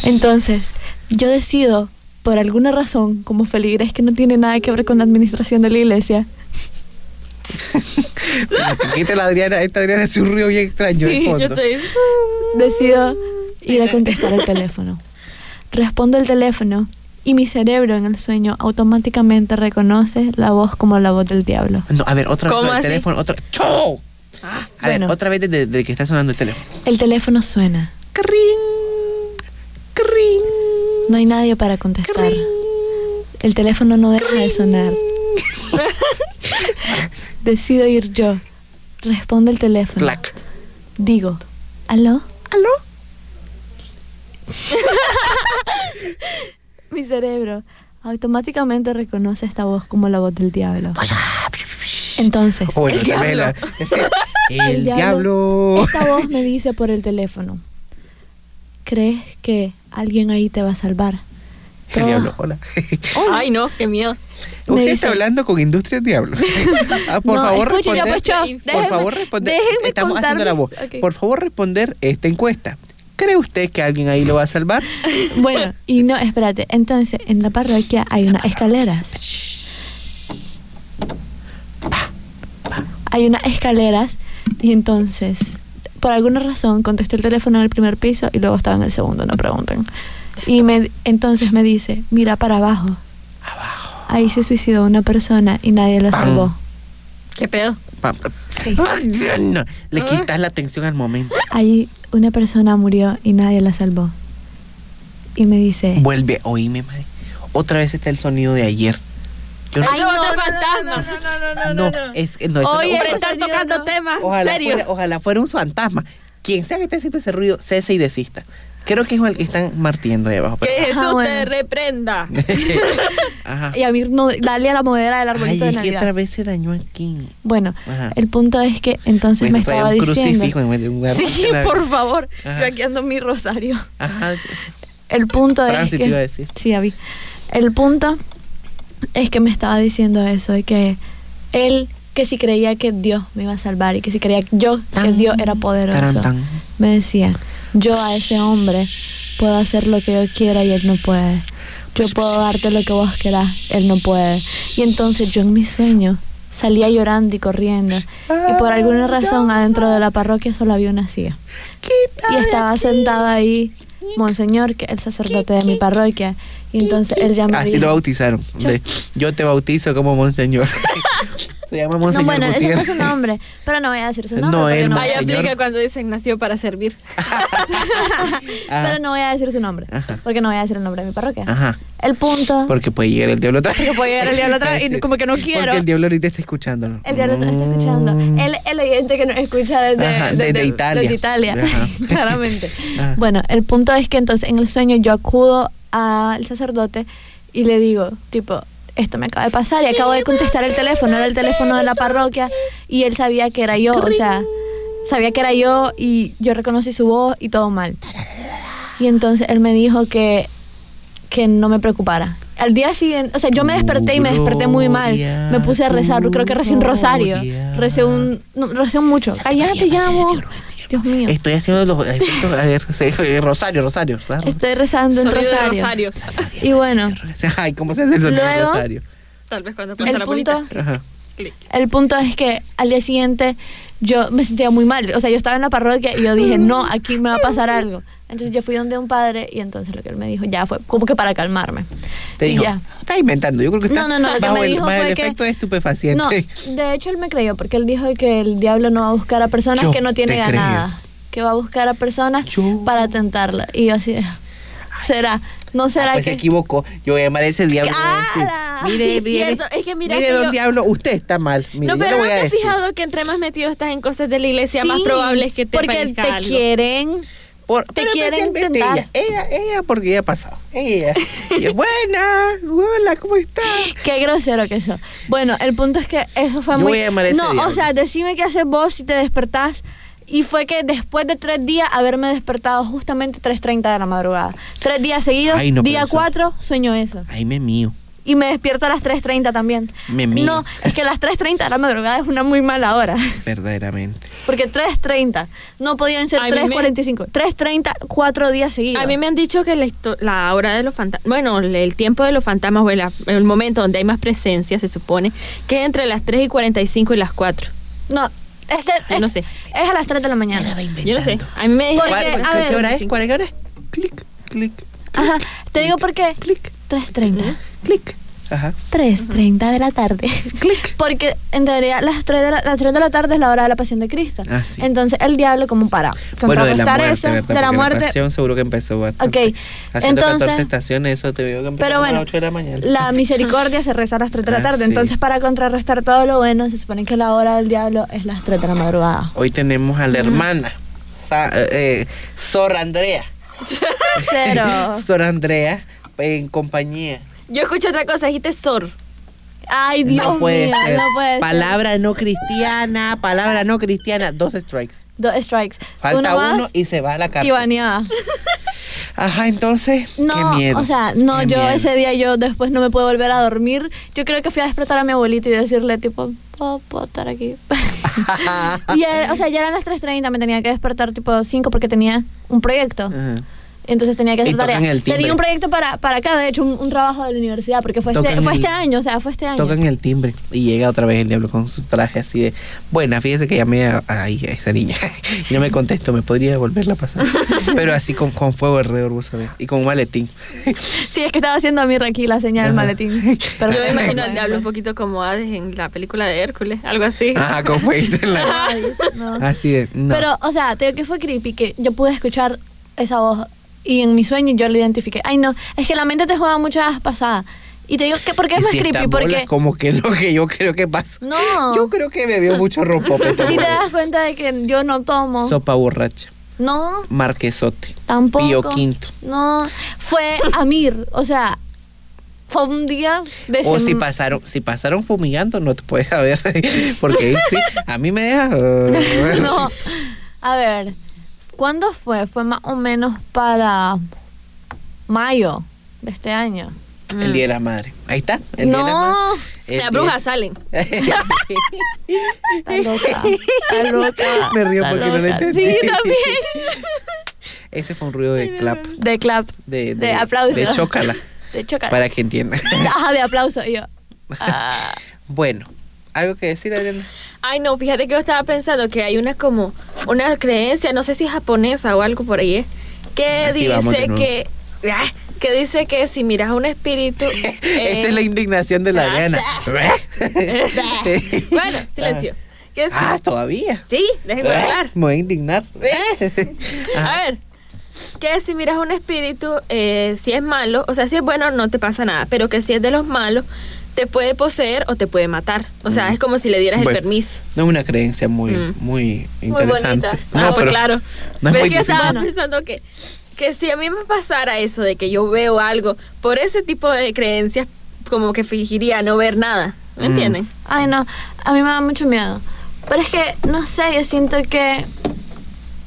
[SPEAKER 2] Entonces, yo decido, por alguna razón, como feligres que no tiene nada que ver con la administración de la iglesia,
[SPEAKER 1] Quita la Adriana, esta Adriana hace un ruido bien extraño de fondo.
[SPEAKER 2] decido ir a contestar el teléfono. Respondo el teléfono y mi cerebro en el sueño automáticamente reconoce la voz como la voz del diablo.
[SPEAKER 1] No, a ver, otra vez
[SPEAKER 3] ¿Cómo
[SPEAKER 1] el teléfono, otra. ¡Chau! a
[SPEAKER 2] bueno.
[SPEAKER 1] ver, otra vez desde, desde que está sonando el teléfono.
[SPEAKER 2] El teléfono suena.
[SPEAKER 1] ¡Cring!
[SPEAKER 2] No hay nadie para contestar. El teléfono no deja de sonar. Decido ir yo. Respondo el teléfono. Digo, ¿aló?
[SPEAKER 1] ¿Aló?
[SPEAKER 2] Mi cerebro automáticamente reconoce esta voz como la voz del diablo. Entonces,
[SPEAKER 1] Oh, el
[SPEAKER 2] el
[SPEAKER 1] diablo.
[SPEAKER 2] diablo.
[SPEAKER 1] El, diablo.
[SPEAKER 2] Esta voz me dice por el teléfono, ¿crees que alguien ahí te va a salvar?
[SPEAKER 1] El diablo, hola.
[SPEAKER 3] Ay, no, qué miedo.
[SPEAKER 2] Me
[SPEAKER 1] Usted
[SPEAKER 2] dice-
[SPEAKER 1] está hablando con Industrias Diablo. Ah, por
[SPEAKER 2] No,
[SPEAKER 1] favor, responder.
[SPEAKER 2] pues, yo,
[SPEAKER 1] por
[SPEAKER 2] déjeme-
[SPEAKER 1] favor, responder.
[SPEAKER 2] déjenme
[SPEAKER 1] Estamos haciendo la voz.
[SPEAKER 2] contarles- ok.
[SPEAKER 1] Por favor, responder esta encuesta. ¿Cree usted que alguien ahí lo va a salvar?
[SPEAKER 2] Bueno, y no, espérate. Entonces, en la parroquia hay unas escaleras. Hay unas escaleras y entonces, por alguna razón, contesté el teléfono en el primer piso y luego estaba en el segundo, no pregunten. Y me, entonces me dice, mira para abajo.
[SPEAKER 1] Abajo.
[SPEAKER 2] Ahí se suicidó una persona y nadie lo salvó.
[SPEAKER 3] ¿Qué pedo?
[SPEAKER 1] Pa- pa-
[SPEAKER 2] Sí.
[SPEAKER 1] Ay, ya no. Le quitas la atención al momento.
[SPEAKER 2] Ahí una persona murió y nadie la salvó. Y me dice,
[SPEAKER 1] Vuelve, oíme, madre. Otra vez está el sonido de ayer. Yo no,
[SPEAKER 3] Ay,
[SPEAKER 2] no,
[SPEAKER 3] otro
[SPEAKER 2] no, no,
[SPEAKER 3] fantasma.
[SPEAKER 2] no, no, no, no, no.
[SPEAKER 1] es que no, eso
[SPEAKER 2] Oye,
[SPEAKER 3] estar tocando temas.
[SPEAKER 1] ojalá,
[SPEAKER 3] ¿Serio?
[SPEAKER 1] fuera, ojalá fuera un fantasma. Quien sea que esté haciendo ese ruido, cese y desista. Creo que es el que están martiendo ahí abajo.
[SPEAKER 3] Que Jesús
[SPEAKER 2] Ajá, bueno.
[SPEAKER 3] te reprenda.
[SPEAKER 1] Ajá.
[SPEAKER 2] Y a mí no, dale a la modera del
[SPEAKER 1] Ay,
[SPEAKER 2] arbolito de
[SPEAKER 1] es que
[SPEAKER 2] Navidad.
[SPEAKER 1] otra vez se dañó aquí.
[SPEAKER 2] Bueno,
[SPEAKER 1] Ajá.
[SPEAKER 2] el punto es que entonces
[SPEAKER 1] Pues
[SPEAKER 2] me estaba
[SPEAKER 1] un
[SPEAKER 2] diciendo.
[SPEAKER 1] crucifijo en vez de un árbol
[SPEAKER 2] Sí,
[SPEAKER 1] Navidad.
[SPEAKER 2] por favor.
[SPEAKER 1] Ajá.
[SPEAKER 2] Yo aquí ando mi rosario.
[SPEAKER 1] Ajá.
[SPEAKER 2] El punto
[SPEAKER 1] Francis
[SPEAKER 2] es
[SPEAKER 1] te
[SPEAKER 2] que.
[SPEAKER 1] iba a decir.
[SPEAKER 2] Sí, vi. El punto es que me estaba diciendo eso, de que él, que si creía que Dios me iba a salvar y que si creía yo que Dios era poderoso,
[SPEAKER 1] taran, tan.
[SPEAKER 2] me decía, yo a ese hombre puedo hacer lo que yo quiera y él no puede. Yo puedo darte lo que vos querás, él no puede. Y entonces yo en mi sueño salía llorando y corriendo. Y por alguna razón adentro de la parroquia solo había una silla. Y estaba sentado ahí Monseñor, que el sacerdote de mi parroquia. Y entonces él ya me
[SPEAKER 1] Así lo bautizaron.
[SPEAKER 2] Yo
[SPEAKER 1] te bautizo como Monseñor. Se llama
[SPEAKER 2] No,
[SPEAKER 1] Monseñor
[SPEAKER 2] bueno, ese no es su nombre, pero no voy a decir su nombre.
[SPEAKER 1] No, él
[SPEAKER 2] no
[SPEAKER 1] no.
[SPEAKER 3] Ahí aplica cuando dicen nació para servir.
[SPEAKER 2] Pero no voy a decir su nombre,
[SPEAKER 1] Ajá.
[SPEAKER 2] porque no voy a decir el nombre de mi parroquia.
[SPEAKER 1] Ajá.
[SPEAKER 2] El punto...
[SPEAKER 1] Porque puede llegar el diablo otra vez.
[SPEAKER 2] Porque puede llegar el diablo otra vez y como que no quiero.
[SPEAKER 1] Porque el diablo ahorita está escuchando. ¿no?
[SPEAKER 2] El diablo está escuchando.
[SPEAKER 1] Mm.
[SPEAKER 2] Él el oyente que nos escucha desde,
[SPEAKER 1] Ajá,
[SPEAKER 2] desde-
[SPEAKER 1] desde Italia.
[SPEAKER 2] desde Italia,
[SPEAKER 1] Ajá.
[SPEAKER 2] claramente.
[SPEAKER 1] Ajá.
[SPEAKER 2] Bueno, el punto es que entonces en el sueño yo acudo al sacerdote y le digo, tipo, esto me acaba de pasar y acabo de contestar el teléfono, era el teléfono de la parroquia y él sabía que era yo, o sea, sabía que era yo y yo reconocí su voz y todo mal. Y entonces él me dijo que, que no me preocupara. Al día siguiente, o sea, yo me desperté y me desperté muy mal. Me puse a rezar, creo que recé un rosario. Recé un, no, recé un mucho. Cállate, llamo. Dios mío.
[SPEAKER 1] Estoy haciendo los efectos. A ver, Rosario, Rosario. ¿verdad?
[SPEAKER 2] Estoy rezando
[SPEAKER 3] de
[SPEAKER 2] rosario.
[SPEAKER 3] rosario.
[SPEAKER 2] Y bueno,
[SPEAKER 1] Ay, ¿cómo se hace el sonido de
[SPEAKER 2] Luego-
[SPEAKER 1] Rosario?
[SPEAKER 3] Tal vez cuando pasa
[SPEAKER 2] el
[SPEAKER 3] la
[SPEAKER 2] punto,
[SPEAKER 1] Ajá.
[SPEAKER 2] El punto es que al día siguiente yo me sentía muy mal. O sea, yo estaba en la parroquia y yo dije, no, aquí me va a pasar algo. Entonces yo fui donde un padre y entonces lo que él me dijo ya fue como que para calmarme.
[SPEAKER 1] Te
[SPEAKER 2] Y
[SPEAKER 1] dijo,
[SPEAKER 2] ya.
[SPEAKER 1] está inventando. Yo creo que está
[SPEAKER 2] No, no, no, lo que
[SPEAKER 1] bajo
[SPEAKER 2] me
[SPEAKER 1] el,
[SPEAKER 2] dijo
[SPEAKER 1] bajo el
[SPEAKER 2] fue que-
[SPEAKER 1] efecto de estupefaciente.
[SPEAKER 2] No, de hecho él me creyó porque él dijo que el diablo no va a buscar a personas
[SPEAKER 1] Yo
[SPEAKER 2] que no tienen
[SPEAKER 1] te creo.
[SPEAKER 2] ganada, que va a buscar a personas
[SPEAKER 1] Yo-
[SPEAKER 2] para tentarla. Y yo así, de, ¿será? ¿No será
[SPEAKER 1] Ah, pues
[SPEAKER 2] que...?
[SPEAKER 1] se equivocó. Yo voy a llamar a ese diablo. y voy a decir,
[SPEAKER 2] ¡Cara!
[SPEAKER 1] mire,
[SPEAKER 3] es
[SPEAKER 1] mire.
[SPEAKER 3] Es que mira
[SPEAKER 1] mire,
[SPEAKER 3] que
[SPEAKER 1] don
[SPEAKER 3] yo-
[SPEAKER 1] diablo, usted está mal. Mire,
[SPEAKER 3] no, pero ¿no te has fijado que entre más metido estás en cosas de la iglesia, más
[SPEAKER 2] Sí,
[SPEAKER 3] probable es que te
[SPEAKER 2] Porque te
[SPEAKER 3] algo.
[SPEAKER 2] quieren...
[SPEAKER 1] Por,
[SPEAKER 2] Te
[SPEAKER 1] pero
[SPEAKER 2] quieren
[SPEAKER 1] ella, ella, ella, porque ella ha pasado. Ella. ella buena, hola, ¿cómo está?
[SPEAKER 2] Qué grosero que eso. Bueno, el punto es que eso fue
[SPEAKER 1] Yo
[SPEAKER 2] muy...
[SPEAKER 1] voy a ese
[SPEAKER 2] no, o sea, decime qué haces vos si te despertás. Y fue que después de tres días haberme despertado justamente 3.30 de la madrugada. Tres días seguidos,
[SPEAKER 1] Ay, no, pero
[SPEAKER 2] día cuatro, sueño eso.
[SPEAKER 1] Ay, me mío.
[SPEAKER 2] Y me despierto a las 3.30 también.
[SPEAKER 1] Me.
[SPEAKER 2] No, es que las 3.30 de la madrugada es una muy mala hora.
[SPEAKER 1] Verdaderamente.
[SPEAKER 2] Porque 3.30, no podían ser
[SPEAKER 3] Ay, me-
[SPEAKER 2] 3.45. 3.30, cuatro días seguidos.
[SPEAKER 3] A mí me han dicho que la, la hora de los fantasmas, bueno, el tiempo de los fantasmas o el, el momento donde hay más presencia, se supone, que es entre las 3 y 45 y las 4.
[SPEAKER 2] No, este,
[SPEAKER 3] Ay, no
[SPEAKER 2] es-
[SPEAKER 3] sé.
[SPEAKER 2] Es a las 3 de la mañana.
[SPEAKER 3] Yo no sé. A mí me
[SPEAKER 2] Porque,
[SPEAKER 3] que-
[SPEAKER 2] a
[SPEAKER 1] ¿Qué,
[SPEAKER 2] ver,
[SPEAKER 1] qué hora es? ¿Cuál es? ¿Qué hora es? Clic, clic,
[SPEAKER 2] Ajá, te digo por qué.
[SPEAKER 1] clic,
[SPEAKER 2] 3.30.
[SPEAKER 1] clic. Ajá.
[SPEAKER 2] 3.30 de la tarde.
[SPEAKER 1] Clic.
[SPEAKER 2] Porque en teoría las 3, de la, las 3 de la tarde es la hora de la pasión de Cristo.
[SPEAKER 1] Ah, sí.
[SPEAKER 2] Entonces el diablo como para
[SPEAKER 1] Bueno, de la
[SPEAKER 2] contrarrestar
[SPEAKER 1] muerte,
[SPEAKER 2] eso,
[SPEAKER 1] ¿verdad?
[SPEAKER 2] de la
[SPEAKER 1] Porque
[SPEAKER 2] muerte.
[SPEAKER 1] pasión seguro que empezó bastante.
[SPEAKER 2] Ok,
[SPEAKER 1] Haciendo
[SPEAKER 2] entonces-
[SPEAKER 1] 14 estaciones, eso te veo que empezó
[SPEAKER 2] Pero
[SPEAKER 1] a las 8 de la mañana.
[SPEAKER 2] la misericordia se reza a las 3 de la
[SPEAKER 1] Ah,
[SPEAKER 2] tarde.
[SPEAKER 1] sí.
[SPEAKER 2] Entonces para contrarrestar todo lo bueno, se supone que la hora del diablo es las 3 de la madrugada.
[SPEAKER 1] Hoy tenemos a la hermana, Sa- eh, Sor Andrea.
[SPEAKER 2] Cero.
[SPEAKER 1] Sor Andrea, en compañía.
[SPEAKER 3] Yo escucho otra cosa, dijiste sor.
[SPEAKER 2] Ay, Dios
[SPEAKER 1] no puede
[SPEAKER 2] mío,
[SPEAKER 1] ser.
[SPEAKER 2] no puede ser.
[SPEAKER 1] palabra no cristiana, palabra no cristiana, dos strikes.
[SPEAKER 2] Dos strikes.
[SPEAKER 1] Falta
[SPEAKER 2] uno, más
[SPEAKER 1] uno y se va a la
[SPEAKER 2] y
[SPEAKER 1] cárcel.
[SPEAKER 2] baneada.
[SPEAKER 1] Ajá, entonces,
[SPEAKER 2] No,
[SPEAKER 1] qué miedo.
[SPEAKER 2] o sea, no,
[SPEAKER 1] qué
[SPEAKER 2] yo
[SPEAKER 1] miedo.
[SPEAKER 2] ese día yo después no me puedo volver a dormir. Yo creo que fui a despertar a mi abuelita y decirle tipo, ¿puedo, puedo estar aquí? y o sea, ya eran las 3.30, me tenía que despertar tipo 5 porque tenía un proyecto.
[SPEAKER 1] Ajá.
[SPEAKER 2] Entonces tenía que hacer tarea.
[SPEAKER 1] el timbre.
[SPEAKER 2] Tenía un proyecto para, para acá, de hecho, un, un trabajo de la universidad, porque fue, este, fue
[SPEAKER 1] el-
[SPEAKER 2] este año, o sea, fue este año.
[SPEAKER 1] Tocan el timbre y llega otra vez el diablo con su traje así de, buena, fíjese que llamé a, esa niña y no me contesto, me podría volverla a pasar. Pero así con, con fuego alrededor, vos sabés, y con un maletín.
[SPEAKER 2] Sí, es que estaba haciendo a mí aquí la señal del maletín. Pero
[SPEAKER 3] Yo me imagino al diablo un poquito como Hades en la película de Hércules, algo así.
[SPEAKER 1] Ajá, con fueguito en la...
[SPEAKER 2] Ay, no.
[SPEAKER 1] Así de, no.
[SPEAKER 2] Pero, o sea, te digo que fue creepy que yo pude escuchar esa voz y en mi sueño yo la identifiqué. Ay, no, es que la mente te juega muchas pasadas. Y te digo que, ¿por qué es más
[SPEAKER 1] si
[SPEAKER 2] creepy? Porque,
[SPEAKER 1] como que lo que yo creo que pasó.
[SPEAKER 2] no,
[SPEAKER 1] Yo creo que bebió mucho rompope.
[SPEAKER 2] si te das cuenta de que yo no tomo.
[SPEAKER 1] Sopa borracha.
[SPEAKER 2] no,
[SPEAKER 1] Marquesote.
[SPEAKER 2] tampoco.
[SPEAKER 1] Pío Quinto.
[SPEAKER 2] No, fue Amir, o sea, fue un día de
[SPEAKER 1] O si pasaron, si pasaron fumigando, no te puedes saber. Porque ahí sí, a mí me deja. uh,
[SPEAKER 2] No, a ver, ¿cuándo fue? Fue más o menos para mayo de este año.
[SPEAKER 1] El día de la madre. Ahí está. El día de la
[SPEAKER 2] No,
[SPEAKER 1] madre. El
[SPEAKER 3] Las
[SPEAKER 1] día-
[SPEAKER 3] brujas salen.
[SPEAKER 2] está loca, está loca.
[SPEAKER 1] Me río
[SPEAKER 2] está
[SPEAKER 1] porque no lo entendí.
[SPEAKER 2] Sí, también.
[SPEAKER 1] Ese fue un ruido de clap.
[SPEAKER 2] De clap.
[SPEAKER 1] De,
[SPEAKER 2] De aplauso.
[SPEAKER 1] De chócala.
[SPEAKER 2] De chocar.
[SPEAKER 1] Para que entiendan.
[SPEAKER 2] Ajá, de aplauso. Y yo. ah,
[SPEAKER 1] Bueno, ¿algo que decir, Adriana?
[SPEAKER 3] Ay, no, fíjate que yo estaba pensando que hay una como, una creencia, no sé si es japonesa o algo por ahí, ¿eh? que
[SPEAKER 1] Aquí
[SPEAKER 3] dice que, ah, que dice que si miras a un espíritu... eh,
[SPEAKER 1] Esa es la indignación de la Adriana.
[SPEAKER 3] bueno, silencio. Si-
[SPEAKER 1] Ah, todavía.
[SPEAKER 3] sí, déjenme hablar.
[SPEAKER 1] Me voy a indignar.
[SPEAKER 3] A ver, que si miras a un espíritu, eh, si es malo, o sea, si es bueno no te pasa nada, pero que si es de los malos, te puede poseer o te puede matar. O sea,
[SPEAKER 1] Mm.
[SPEAKER 3] es como si le dieras
[SPEAKER 1] Bueno,
[SPEAKER 3] el permiso.
[SPEAKER 1] No es una creencia muy,
[SPEAKER 3] Mm.
[SPEAKER 1] muy
[SPEAKER 3] Muy
[SPEAKER 1] interesante.
[SPEAKER 3] bonita.
[SPEAKER 1] No,
[SPEAKER 3] ah, pues
[SPEAKER 1] pero
[SPEAKER 3] claro.
[SPEAKER 1] No es
[SPEAKER 3] pero
[SPEAKER 1] muy
[SPEAKER 3] es que estaba pensando que, que si a mí me pasara eso de que yo veo algo por ese tipo de creencias, como que fingiría no ver nada. ¿Me
[SPEAKER 1] Mm.
[SPEAKER 3] entienden?
[SPEAKER 2] Ay, no, a mí me da mucho miedo. Pero es que, no sé, yo siento que,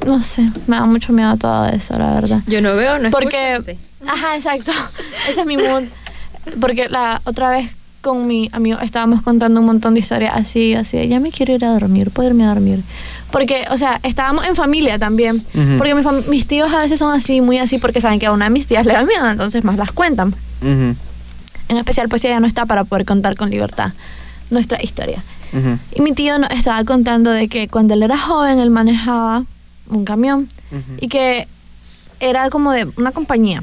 [SPEAKER 2] no sé, me da mucho miedo todo eso, la verdad.
[SPEAKER 3] Yo no veo, no
[SPEAKER 2] Porque,
[SPEAKER 3] escucho, sé.
[SPEAKER 2] ajá, exacto, ese es mi mood. Porque la otra vez con mi amigo estábamos contando un montón de historias así, así, ya me quiero ir a dormir, puedo irme a dormir. Porque, o sea, estábamos en familia también.
[SPEAKER 1] Ujú.
[SPEAKER 2] Porque mi fam- mis tíos a veces son así, muy así, porque saben que a una de mis tías le da miedo, entonces más las cuentan.
[SPEAKER 1] Ujú,
[SPEAKER 2] En especial, pues ella no está para poder contar con libertad nuestra historia. Y mi tío nos estaba contando de que cuando él era joven, él manejaba un camión y que era como de una compañía.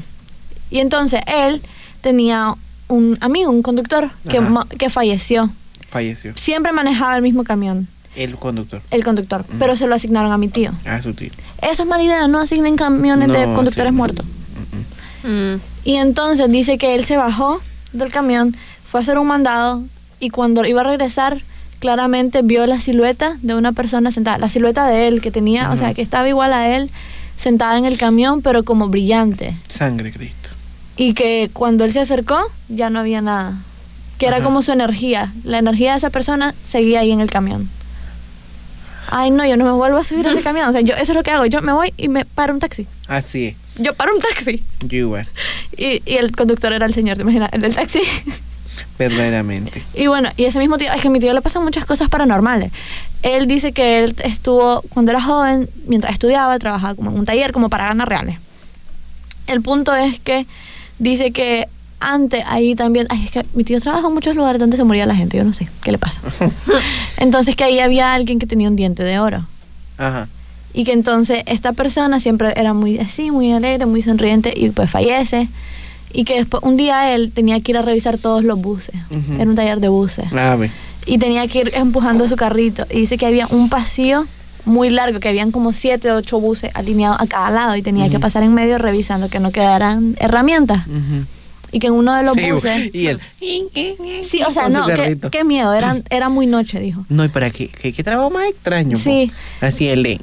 [SPEAKER 2] Y entonces él tenía un amigo, un conductor, que, que falleció.
[SPEAKER 1] Falleció.
[SPEAKER 2] Siempre manejaba el mismo camión,
[SPEAKER 1] El conductor.
[SPEAKER 2] el conductor, pero se lo asignaron a mi tío.
[SPEAKER 1] Ah, su tío.
[SPEAKER 2] Eso es mala idea, no asignen camiones de conductores
[SPEAKER 1] sí.
[SPEAKER 2] muertos.
[SPEAKER 1] Mm,
[SPEAKER 3] Mm.
[SPEAKER 2] Y entonces dice que él se bajó del camión, fue a hacer un mandado y cuando iba a regresar, claramente vio la silueta de una persona sentada, la silueta de él que tenía, o sea, que estaba igual a él, sentada en el camión, pero como brillante.
[SPEAKER 1] Sangre Cristo.
[SPEAKER 2] Y que cuando él se acercó, ya no había nada. Que era
[SPEAKER 1] Ajá.
[SPEAKER 2] como su energía. La energía de esa persona seguía ahí en el camión. Ay, no, yo no me vuelvo a subir a ese camión. O sea, yo eso es lo que hago. Yo me voy y me paro un taxi.
[SPEAKER 1] Así es.
[SPEAKER 2] Yo paro un taxi.
[SPEAKER 1] Yo igual.
[SPEAKER 2] Y, y el conductor era el señor, ¿te imaginas? El del taxi.
[SPEAKER 1] Verdaderamente.
[SPEAKER 2] Y bueno, y ese mismo tío, es que a mi tío le pasan muchas cosas paranormales. Él dice que él estuvo, cuando era joven, mientras estudiaba, trabajaba como en un taller como para ganar reales. El punto es que dice que antes ahí también, ay, es que mi tío trabaja en muchos lugares donde se moría la gente, yo no sé qué le pasa. Entonces que ahí había alguien que tenía un diente de oro.
[SPEAKER 1] Ajá.
[SPEAKER 2] Y que entonces esta persona siempre era muy así, muy alegre, muy sonriente y pues fallece. Y que después un día él tenía que ir a revisar todos los buses. Era un taller de buses.
[SPEAKER 1] Ave.
[SPEAKER 2] Y tenía que ir empujando su carrito. Y dice que había un pasillo muy largo, que habían como siete o ocho buses alineados a cada lado y tenía que pasar en medio revisando que no quedaran herramientas. Y que en uno de los buses...
[SPEAKER 1] Y él.
[SPEAKER 2] Sí, o sea, no, qué, qué miedo, eran, era muy noche, dijo.
[SPEAKER 1] No, y para qué, qué, qué trabajo más extraño. po.
[SPEAKER 2] Sí.
[SPEAKER 1] Así el de.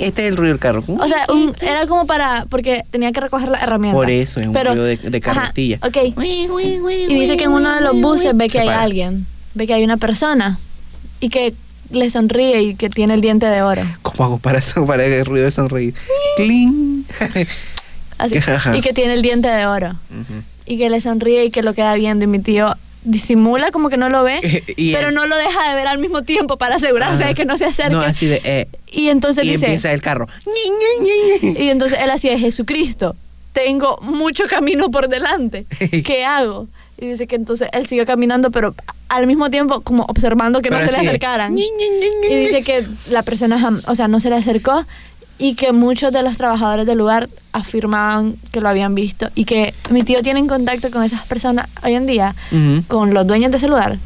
[SPEAKER 1] Este es el ruido del carro.
[SPEAKER 2] O sea, un- era como para, porque tenía que recoger la herramienta.
[SPEAKER 1] Por eso, es un
[SPEAKER 2] Pero-
[SPEAKER 1] ruido de, de
[SPEAKER 2] Ajá,
[SPEAKER 1] carretilla.
[SPEAKER 2] ok. Y dice que en uno de los buses ve que hay alguien, ve que hay una persona y que le sonríe y que tiene el diente de oro.
[SPEAKER 1] ¿Cómo hago para eso? Para el ruido de sonreír. Cling.
[SPEAKER 2] Así, y que tiene el diente de oro. Y que le sonríe y que lo queda viendo. Y mi tío disimula como que no lo ve,
[SPEAKER 1] Y
[SPEAKER 2] pero no lo deja de ver al mismo tiempo para asegurarse
[SPEAKER 1] Ajá.
[SPEAKER 2] de que no se acerque.
[SPEAKER 1] No, así de. eh,
[SPEAKER 2] y entonces
[SPEAKER 1] y
[SPEAKER 2] dice,
[SPEAKER 1] empieza el carro.
[SPEAKER 2] y entonces él así de Jesucristo, tengo mucho camino por delante. ¿Qué hago? Y dice que entonces él siguió caminando, pero al mismo tiempo como observando que no se le acercaran. Y dice que la persona, o sea, no se le acercó y que muchos de los trabajadores del lugar afirmaban que lo habían visto y que mi tío tiene en contacto con esas personas hoy en día, con los dueños de ese lugar.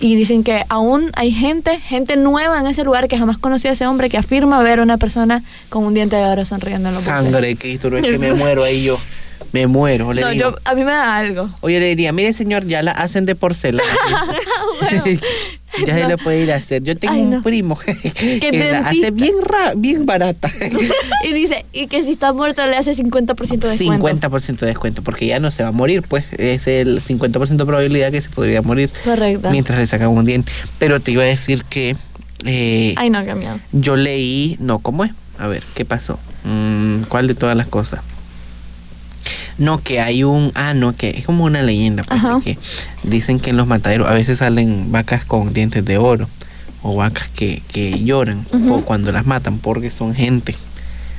[SPEAKER 2] Y dicen que aún hay gente, gente nueva en ese lugar que jamás conoció a ese hombre que afirma ver a una persona con un diente de oro sonriendo en los buses.
[SPEAKER 1] Sangre de Cristo, no es que me muero ahí yo. Me muero. Le
[SPEAKER 2] No,
[SPEAKER 1] digo.
[SPEAKER 2] yo, a mí me da algo.
[SPEAKER 1] Oye, le diría, mire señor, ya la hacen de porcelana. ya se lo puede ir a hacer. Yo tengo
[SPEAKER 2] Ay,
[SPEAKER 1] un primo que la hace bien, ra- bien barata.
[SPEAKER 2] Y dice, y que si está muerto le hace 50% de descuento.
[SPEAKER 1] 50% de descuento, porque ya no se va a morir, pues es el 50% de probabilidad que se podría morir
[SPEAKER 2] Correcto.
[SPEAKER 1] mientras le sacan un diente. Pero te iba a decir que eh,
[SPEAKER 2] Ay, no, miedo.
[SPEAKER 1] yo leí, no, ¿cómo es? A ver, ¿qué pasó? Mm, ¿Cuál de todas las cosas? No, que hay un, ah, no, que es como una leyenda, pues, que dicen que en los mataderos a veces salen vacas con dientes de oro o vacas que, que lloran o cuando las matan porque son gente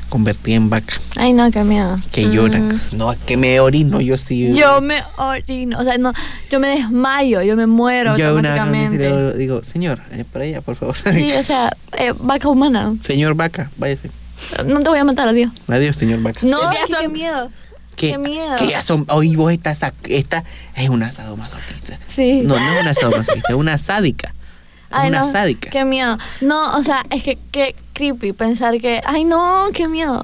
[SPEAKER 1] convertida en vaca
[SPEAKER 2] Ay, no, qué miedo.
[SPEAKER 1] que lloran. No, es que me orino, yo sí.
[SPEAKER 2] Yo me orino, o sea, no, yo me desmayo, yo me muero
[SPEAKER 1] Yo una vez digo, señor, eh, para allá, por favor.
[SPEAKER 2] Sí, o sea, eh, vaca humana.
[SPEAKER 1] señor vaca, váyase.
[SPEAKER 2] No te voy a matar, adiós.
[SPEAKER 1] Adiós, señor vaca.
[SPEAKER 2] No, qué miedo.
[SPEAKER 1] Que,
[SPEAKER 2] Qué miedo.
[SPEAKER 1] que ya son, hoy vos esta, sa- esta es una sadomasoquista.
[SPEAKER 2] Sí.
[SPEAKER 1] No, no es una sadomasoquista, es una sádica. Es
[SPEAKER 2] Ay,
[SPEAKER 1] una
[SPEAKER 2] no,
[SPEAKER 1] sádica.
[SPEAKER 2] Qué miedo. No, o sea, es que qué creepy pensar que, ay, no, qué miedo.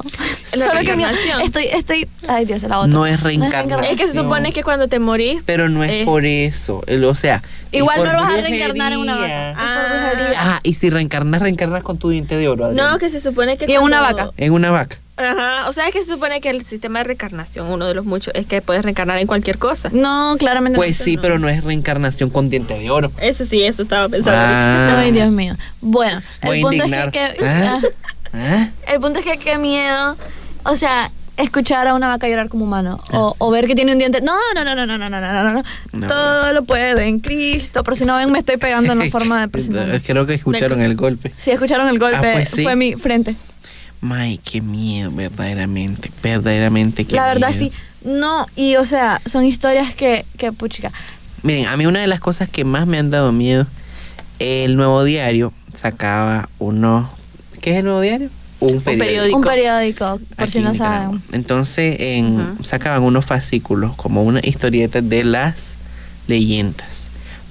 [SPEAKER 3] La
[SPEAKER 2] Solo que miedo.
[SPEAKER 3] reencarnación.
[SPEAKER 2] Estoy, estoy, ay, Dios, la otra.
[SPEAKER 1] No es reencarnación.
[SPEAKER 3] Es que se supone que cuando te morís.
[SPEAKER 1] Pero no es
[SPEAKER 3] Eh.
[SPEAKER 1] por eso. el- O sea,
[SPEAKER 2] Igual no lo vas a reencarnar en una vaca.
[SPEAKER 3] Ah.
[SPEAKER 1] Ah, y si reencarnas, reencarnas con tu diente de oro.
[SPEAKER 3] No, que se supone que.
[SPEAKER 2] Y en una vaca.
[SPEAKER 1] En una vaca.
[SPEAKER 3] Ajá, o sea, es que se supone que el sistema de reencarnación, uno de los muchos, es que puedes reencarnar en cualquier cosa.
[SPEAKER 2] No, claramente
[SPEAKER 1] Pues
[SPEAKER 2] no.
[SPEAKER 1] sí, pero no es reencarnación con diente de oro.
[SPEAKER 3] Eso sí, eso estaba pensando.
[SPEAKER 1] Ah.
[SPEAKER 2] Ay, Dios mío. Bueno,
[SPEAKER 1] Voy
[SPEAKER 2] el punto
[SPEAKER 1] indignar.
[SPEAKER 2] es que, que-
[SPEAKER 1] ¿Ah? ¿Ah?
[SPEAKER 2] el punto es que qué miedo, o sea, escuchar a una vaca llorar como humano o, o ver que tiene un diente. No, no, no, no, no, no, no, no, no, no.
[SPEAKER 1] No,
[SPEAKER 2] Todo lo puedo en Cristo, por si no ven me estoy pegando en la forma de presentarme.
[SPEAKER 1] Creo que escucharon el golpe.
[SPEAKER 2] Sí, escucharon el golpe,
[SPEAKER 1] Ah, pues sí.
[SPEAKER 2] fue mi frente.
[SPEAKER 1] May, qué miedo, verdaderamente. Verdaderamente qué
[SPEAKER 2] la verdad
[SPEAKER 1] miedo.
[SPEAKER 2] sí. No, y o sea, son historias que, que puchica.
[SPEAKER 1] Miren, a mí una de las cosas que más me han dado miedo, el nuevo diario sacaba unos... ¿Qué es el nuevo diario? Un periódico.
[SPEAKER 3] periódico.
[SPEAKER 2] Un periódico, por
[SPEAKER 1] aquí
[SPEAKER 2] si no saben.
[SPEAKER 1] Entonces en, sacaban unos fascículos, como una historieta de las leyendas.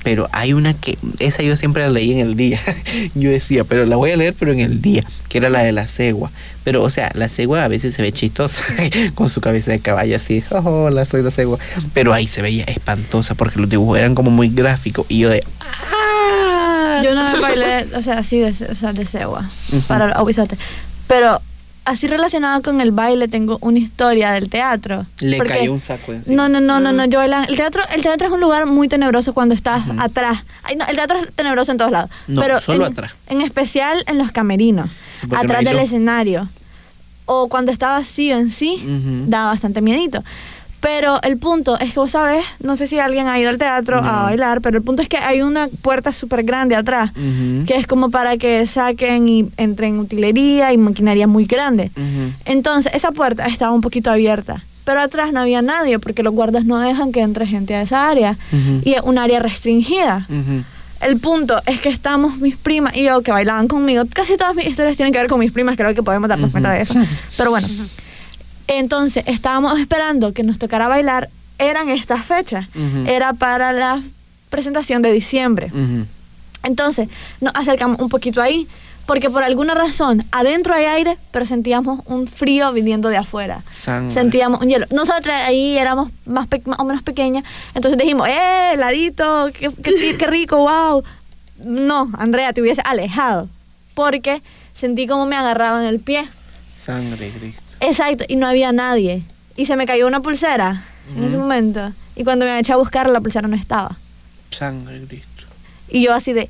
[SPEAKER 1] Pero hay una que, esa yo siempre la leí en el día. yo decía, pero la voy a leer, pero en el día, que era la de la cegua. Pero, o sea, la cegua a veces se ve chistosa, con su cabeza de caballo así, "Oh, hola, soy la cegua. Pero ahí se veía espantosa porque los dibujos eran como muy gráficos y yo de, ¡ah!
[SPEAKER 2] Yo no me bailé, o sea, así de, o sea, de cegua,
[SPEAKER 1] Ujú.
[SPEAKER 2] para el aguizote. Pero así relacionado con el baile, tengo una historia del teatro.
[SPEAKER 1] Le
[SPEAKER 2] Porque-
[SPEAKER 1] cayó un saco encima.
[SPEAKER 2] No, no, no, no, no, yo bailaba- el teatro, el teatro es un lugar muy tenebroso cuando estás atrás. Ay, no, el teatro es tenebroso en todos lados.
[SPEAKER 1] No,
[SPEAKER 2] pero
[SPEAKER 1] solo
[SPEAKER 2] en-
[SPEAKER 1] atrás.
[SPEAKER 2] En especial en los camerinos,
[SPEAKER 1] Sí,
[SPEAKER 2] atrás del escenario. O cuando está vacío en sí,
[SPEAKER 1] Ujú.
[SPEAKER 2] da bastante miedito. Pero el punto es que vos sabes, no sé si alguien ha ido al teatro
[SPEAKER 1] No.
[SPEAKER 2] a bailar, pero el punto es que hay una puerta súper grande atrás, que es como para que saquen y entren utilería y maquinaria muy grande. Entonces, esa puerta estaba un poquito abierta, pero atrás no había nadie porque los guardas no dejan que entre gente a esa área y es un área restringida. El punto es que estamos mis primas y yo que bailaban conmigo. Casi todas mis historias tienen que ver con mis primas, creo que podemos darnos cuenta de eso. Pero bueno, entonces estábamos esperando que nos tocara bailar. Eran estas fechas. Era para la presentación de diciembre. Entonces nos acercamos un poquito ahí, porque por alguna razón adentro hay aire, pero sentíamos un frío viniendo de afuera.
[SPEAKER 1] Sangre.
[SPEAKER 2] Sentíamos un hielo. Nosotras ahí éramos más, más o menos pequeñas, entonces dijimos, ¡eh, heladito! ¡Qué, qué, qué rico! ¡Wow! No, Andrea, te hubiese alejado, porque sentí como me agarraban el pie.
[SPEAKER 1] Sangre, Cristo.
[SPEAKER 2] Exacto, y no había nadie. Y se me cayó una pulsera en ese momento. Y cuando me eché a buscar, la pulsera no estaba.
[SPEAKER 1] Sangre, Cristo.
[SPEAKER 2] Y yo así de,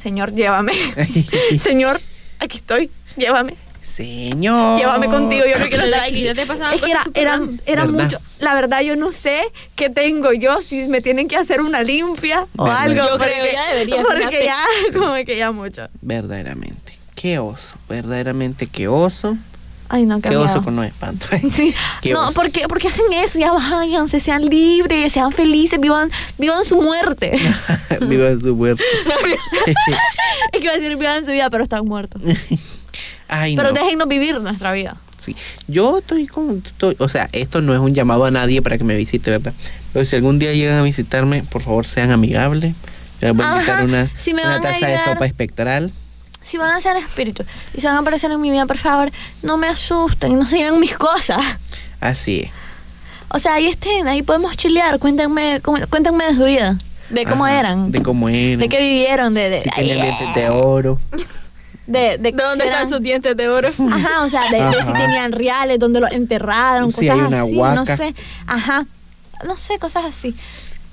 [SPEAKER 2] Señor, llévame. Señor, aquí estoy, llévame.
[SPEAKER 1] Señor.
[SPEAKER 2] Llévame contigo, yo no quiero estar
[SPEAKER 3] Aquí
[SPEAKER 2] aquí.
[SPEAKER 3] ya te pasaban
[SPEAKER 2] es que era, era, era mucho. La verdad, yo no sé qué tengo yo, si me tienen que hacer una limpia o
[SPEAKER 1] ¿Verdad?
[SPEAKER 2] algo.
[SPEAKER 3] Yo
[SPEAKER 2] porque-
[SPEAKER 3] creo ya debería,
[SPEAKER 2] Porque
[SPEAKER 3] fíjate.
[SPEAKER 2] ya, como que ya mucho.
[SPEAKER 1] Verdaderamente. Qué oso. Verdaderamente qué oso.
[SPEAKER 2] Ay, no, qué,
[SPEAKER 1] Qué oso con no espanto.
[SPEAKER 2] Sí.
[SPEAKER 1] Qué
[SPEAKER 2] no,
[SPEAKER 1] oso.
[SPEAKER 2] ¿por qué, ¿por qué hacen eso? Ya váyanse, sean libres, sean felices, vivan, vivan su muerte.
[SPEAKER 1] Viva su muerte.
[SPEAKER 2] es que iba a decir vivan su vida, pero están muertos.
[SPEAKER 1] Ay,
[SPEAKER 2] pero
[SPEAKER 1] no.
[SPEAKER 2] déjennos vivir nuestra vida.
[SPEAKER 1] Sí. Yo estoy con. estoy- o sea, esto no es un llamado a nadie para que me visite, ¿verdad? Pero si algún día llegan a visitarme, por favor sean amigables. Les voy a invitar una,
[SPEAKER 2] si me
[SPEAKER 1] una taza de sopa espectral.
[SPEAKER 2] Si van a ser espíritus y se van a aparecer en mi vida, por favor, no me asusten, no se lleven mis cosas.
[SPEAKER 1] Así es.
[SPEAKER 2] O sea, ahí estén, ahí podemos chilear. Cuéntenme, cuéntenme de su vida, de cómo
[SPEAKER 1] Ajá,
[SPEAKER 2] eran,
[SPEAKER 1] De cómo eran.
[SPEAKER 2] de qué vivieron, de, de,
[SPEAKER 1] si tienen dientes de oro.
[SPEAKER 2] de, de-
[SPEAKER 3] ¿De dónde
[SPEAKER 2] eran-
[SPEAKER 3] están sus dientes de oro?
[SPEAKER 2] Ajá, o sea, de, de si tenían reales, dónde los enterraron,
[SPEAKER 1] Si
[SPEAKER 2] cosas
[SPEAKER 1] hay una
[SPEAKER 2] así,
[SPEAKER 1] huaca.
[SPEAKER 2] no sé. Ajá, no sé, cosas así.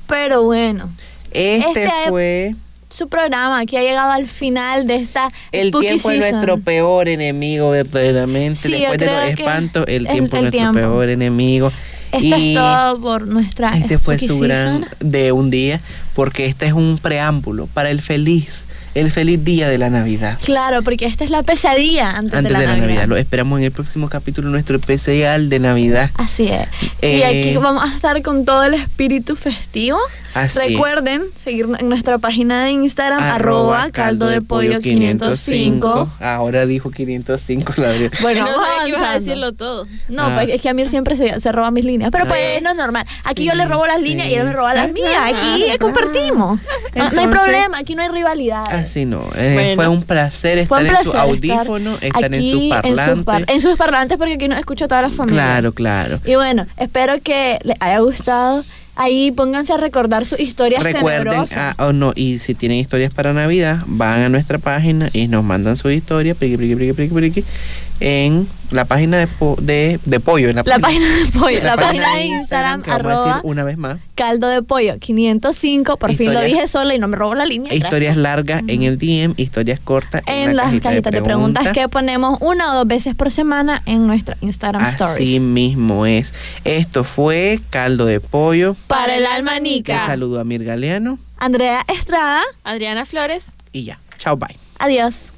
[SPEAKER 2] Pero bueno,
[SPEAKER 1] Este,
[SPEAKER 2] Este-
[SPEAKER 1] fue.
[SPEAKER 2] Su programa que ha llegado al final de esta
[SPEAKER 1] El
[SPEAKER 2] spooky
[SPEAKER 1] tiempo es nuestro peor enemigo, verdaderamente.
[SPEAKER 2] Sí,
[SPEAKER 1] Después de los espantos, el
[SPEAKER 2] el-
[SPEAKER 1] tiempo es nuestro
[SPEAKER 2] tiempo.
[SPEAKER 1] peor enemigo.
[SPEAKER 2] Esto
[SPEAKER 1] y
[SPEAKER 2] es todo por nuestra
[SPEAKER 1] este fue su gran de un día, porque este es un preámbulo para el feliz, el feliz día de la Navidad.
[SPEAKER 2] Claro, porque esta es la pesadilla antes,
[SPEAKER 1] Antes
[SPEAKER 2] de la, Navidad.
[SPEAKER 1] Lo esperamos en el próximo capítulo, nuestro especial de Navidad.
[SPEAKER 2] Así es. y
[SPEAKER 1] Eh,
[SPEAKER 2] aquí vamos a estar con todo el espíritu festivo.
[SPEAKER 1] Así es.
[SPEAKER 2] Recuerden seguirnos en nuestra página de Instagram, arroba caldo de pollo 505.
[SPEAKER 1] Ahora dijo 505, la verdad.
[SPEAKER 2] Bueno,
[SPEAKER 3] no
[SPEAKER 2] vamos
[SPEAKER 3] sabía que ibas a decirlo todo.
[SPEAKER 2] No,
[SPEAKER 1] Ah.
[SPEAKER 2] pues es que a mí siempre se, se roba mis líneas. Pero pues
[SPEAKER 1] Ah.
[SPEAKER 2] no es normal. Aquí
[SPEAKER 1] Sí,
[SPEAKER 2] yo le robo las
[SPEAKER 1] sí,
[SPEAKER 2] líneas y él me roba las mías. Aquí
[SPEAKER 1] Ah.
[SPEAKER 2] compartimos. No, no hay problema, aquí no hay rivalidad.
[SPEAKER 1] Así no. eh,
[SPEAKER 3] Bueno.
[SPEAKER 1] Fue un placer estar
[SPEAKER 2] un
[SPEAKER 1] en su
[SPEAKER 2] placer
[SPEAKER 1] audífono, estar, en
[SPEAKER 2] aquí
[SPEAKER 1] su parlante.
[SPEAKER 2] par- en sus parlantes porque aquí nos escucha toda la familia.
[SPEAKER 1] Claro, claro.
[SPEAKER 2] Y bueno, espero que les haya gustado. Ahí pónganse a recordar sus historias
[SPEAKER 1] Recuerden,
[SPEAKER 2] tenebrosas.
[SPEAKER 1] ah, oh, no, y si tienen historias para Navidad, van a nuestra página y nos mandan su historia, priqui, priqui, priqui, priqui, priqui, en la página de, po- de, de pollo. En la,
[SPEAKER 2] La página de pollo, la,
[SPEAKER 1] la
[SPEAKER 2] página de Instagram,
[SPEAKER 1] vamos a decir una vez más.
[SPEAKER 2] caldo de pollo 505. Por fin lo
[SPEAKER 1] Historias-
[SPEAKER 2] dije sola y no me robó la línea.
[SPEAKER 1] Historias
[SPEAKER 2] gracias.
[SPEAKER 1] largas en el DM, historias cortas en,
[SPEAKER 2] En
[SPEAKER 1] la
[SPEAKER 2] las
[SPEAKER 1] cajita
[SPEAKER 2] cajitas de preguntas
[SPEAKER 1] preguntas.
[SPEAKER 2] que ponemos una o dos veces por semana en nuestra Instagram
[SPEAKER 1] Así
[SPEAKER 2] Stories.
[SPEAKER 1] mismo es. Esto fue Caldo de Pollo.
[SPEAKER 2] Para el alma
[SPEAKER 1] Te
[SPEAKER 2] nica.
[SPEAKER 1] saludo a Mir Galeano
[SPEAKER 2] Andrea Estrada,
[SPEAKER 3] Adriana Flores.
[SPEAKER 1] y ya. Chao, bye.
[SPEAKER 2] adiós.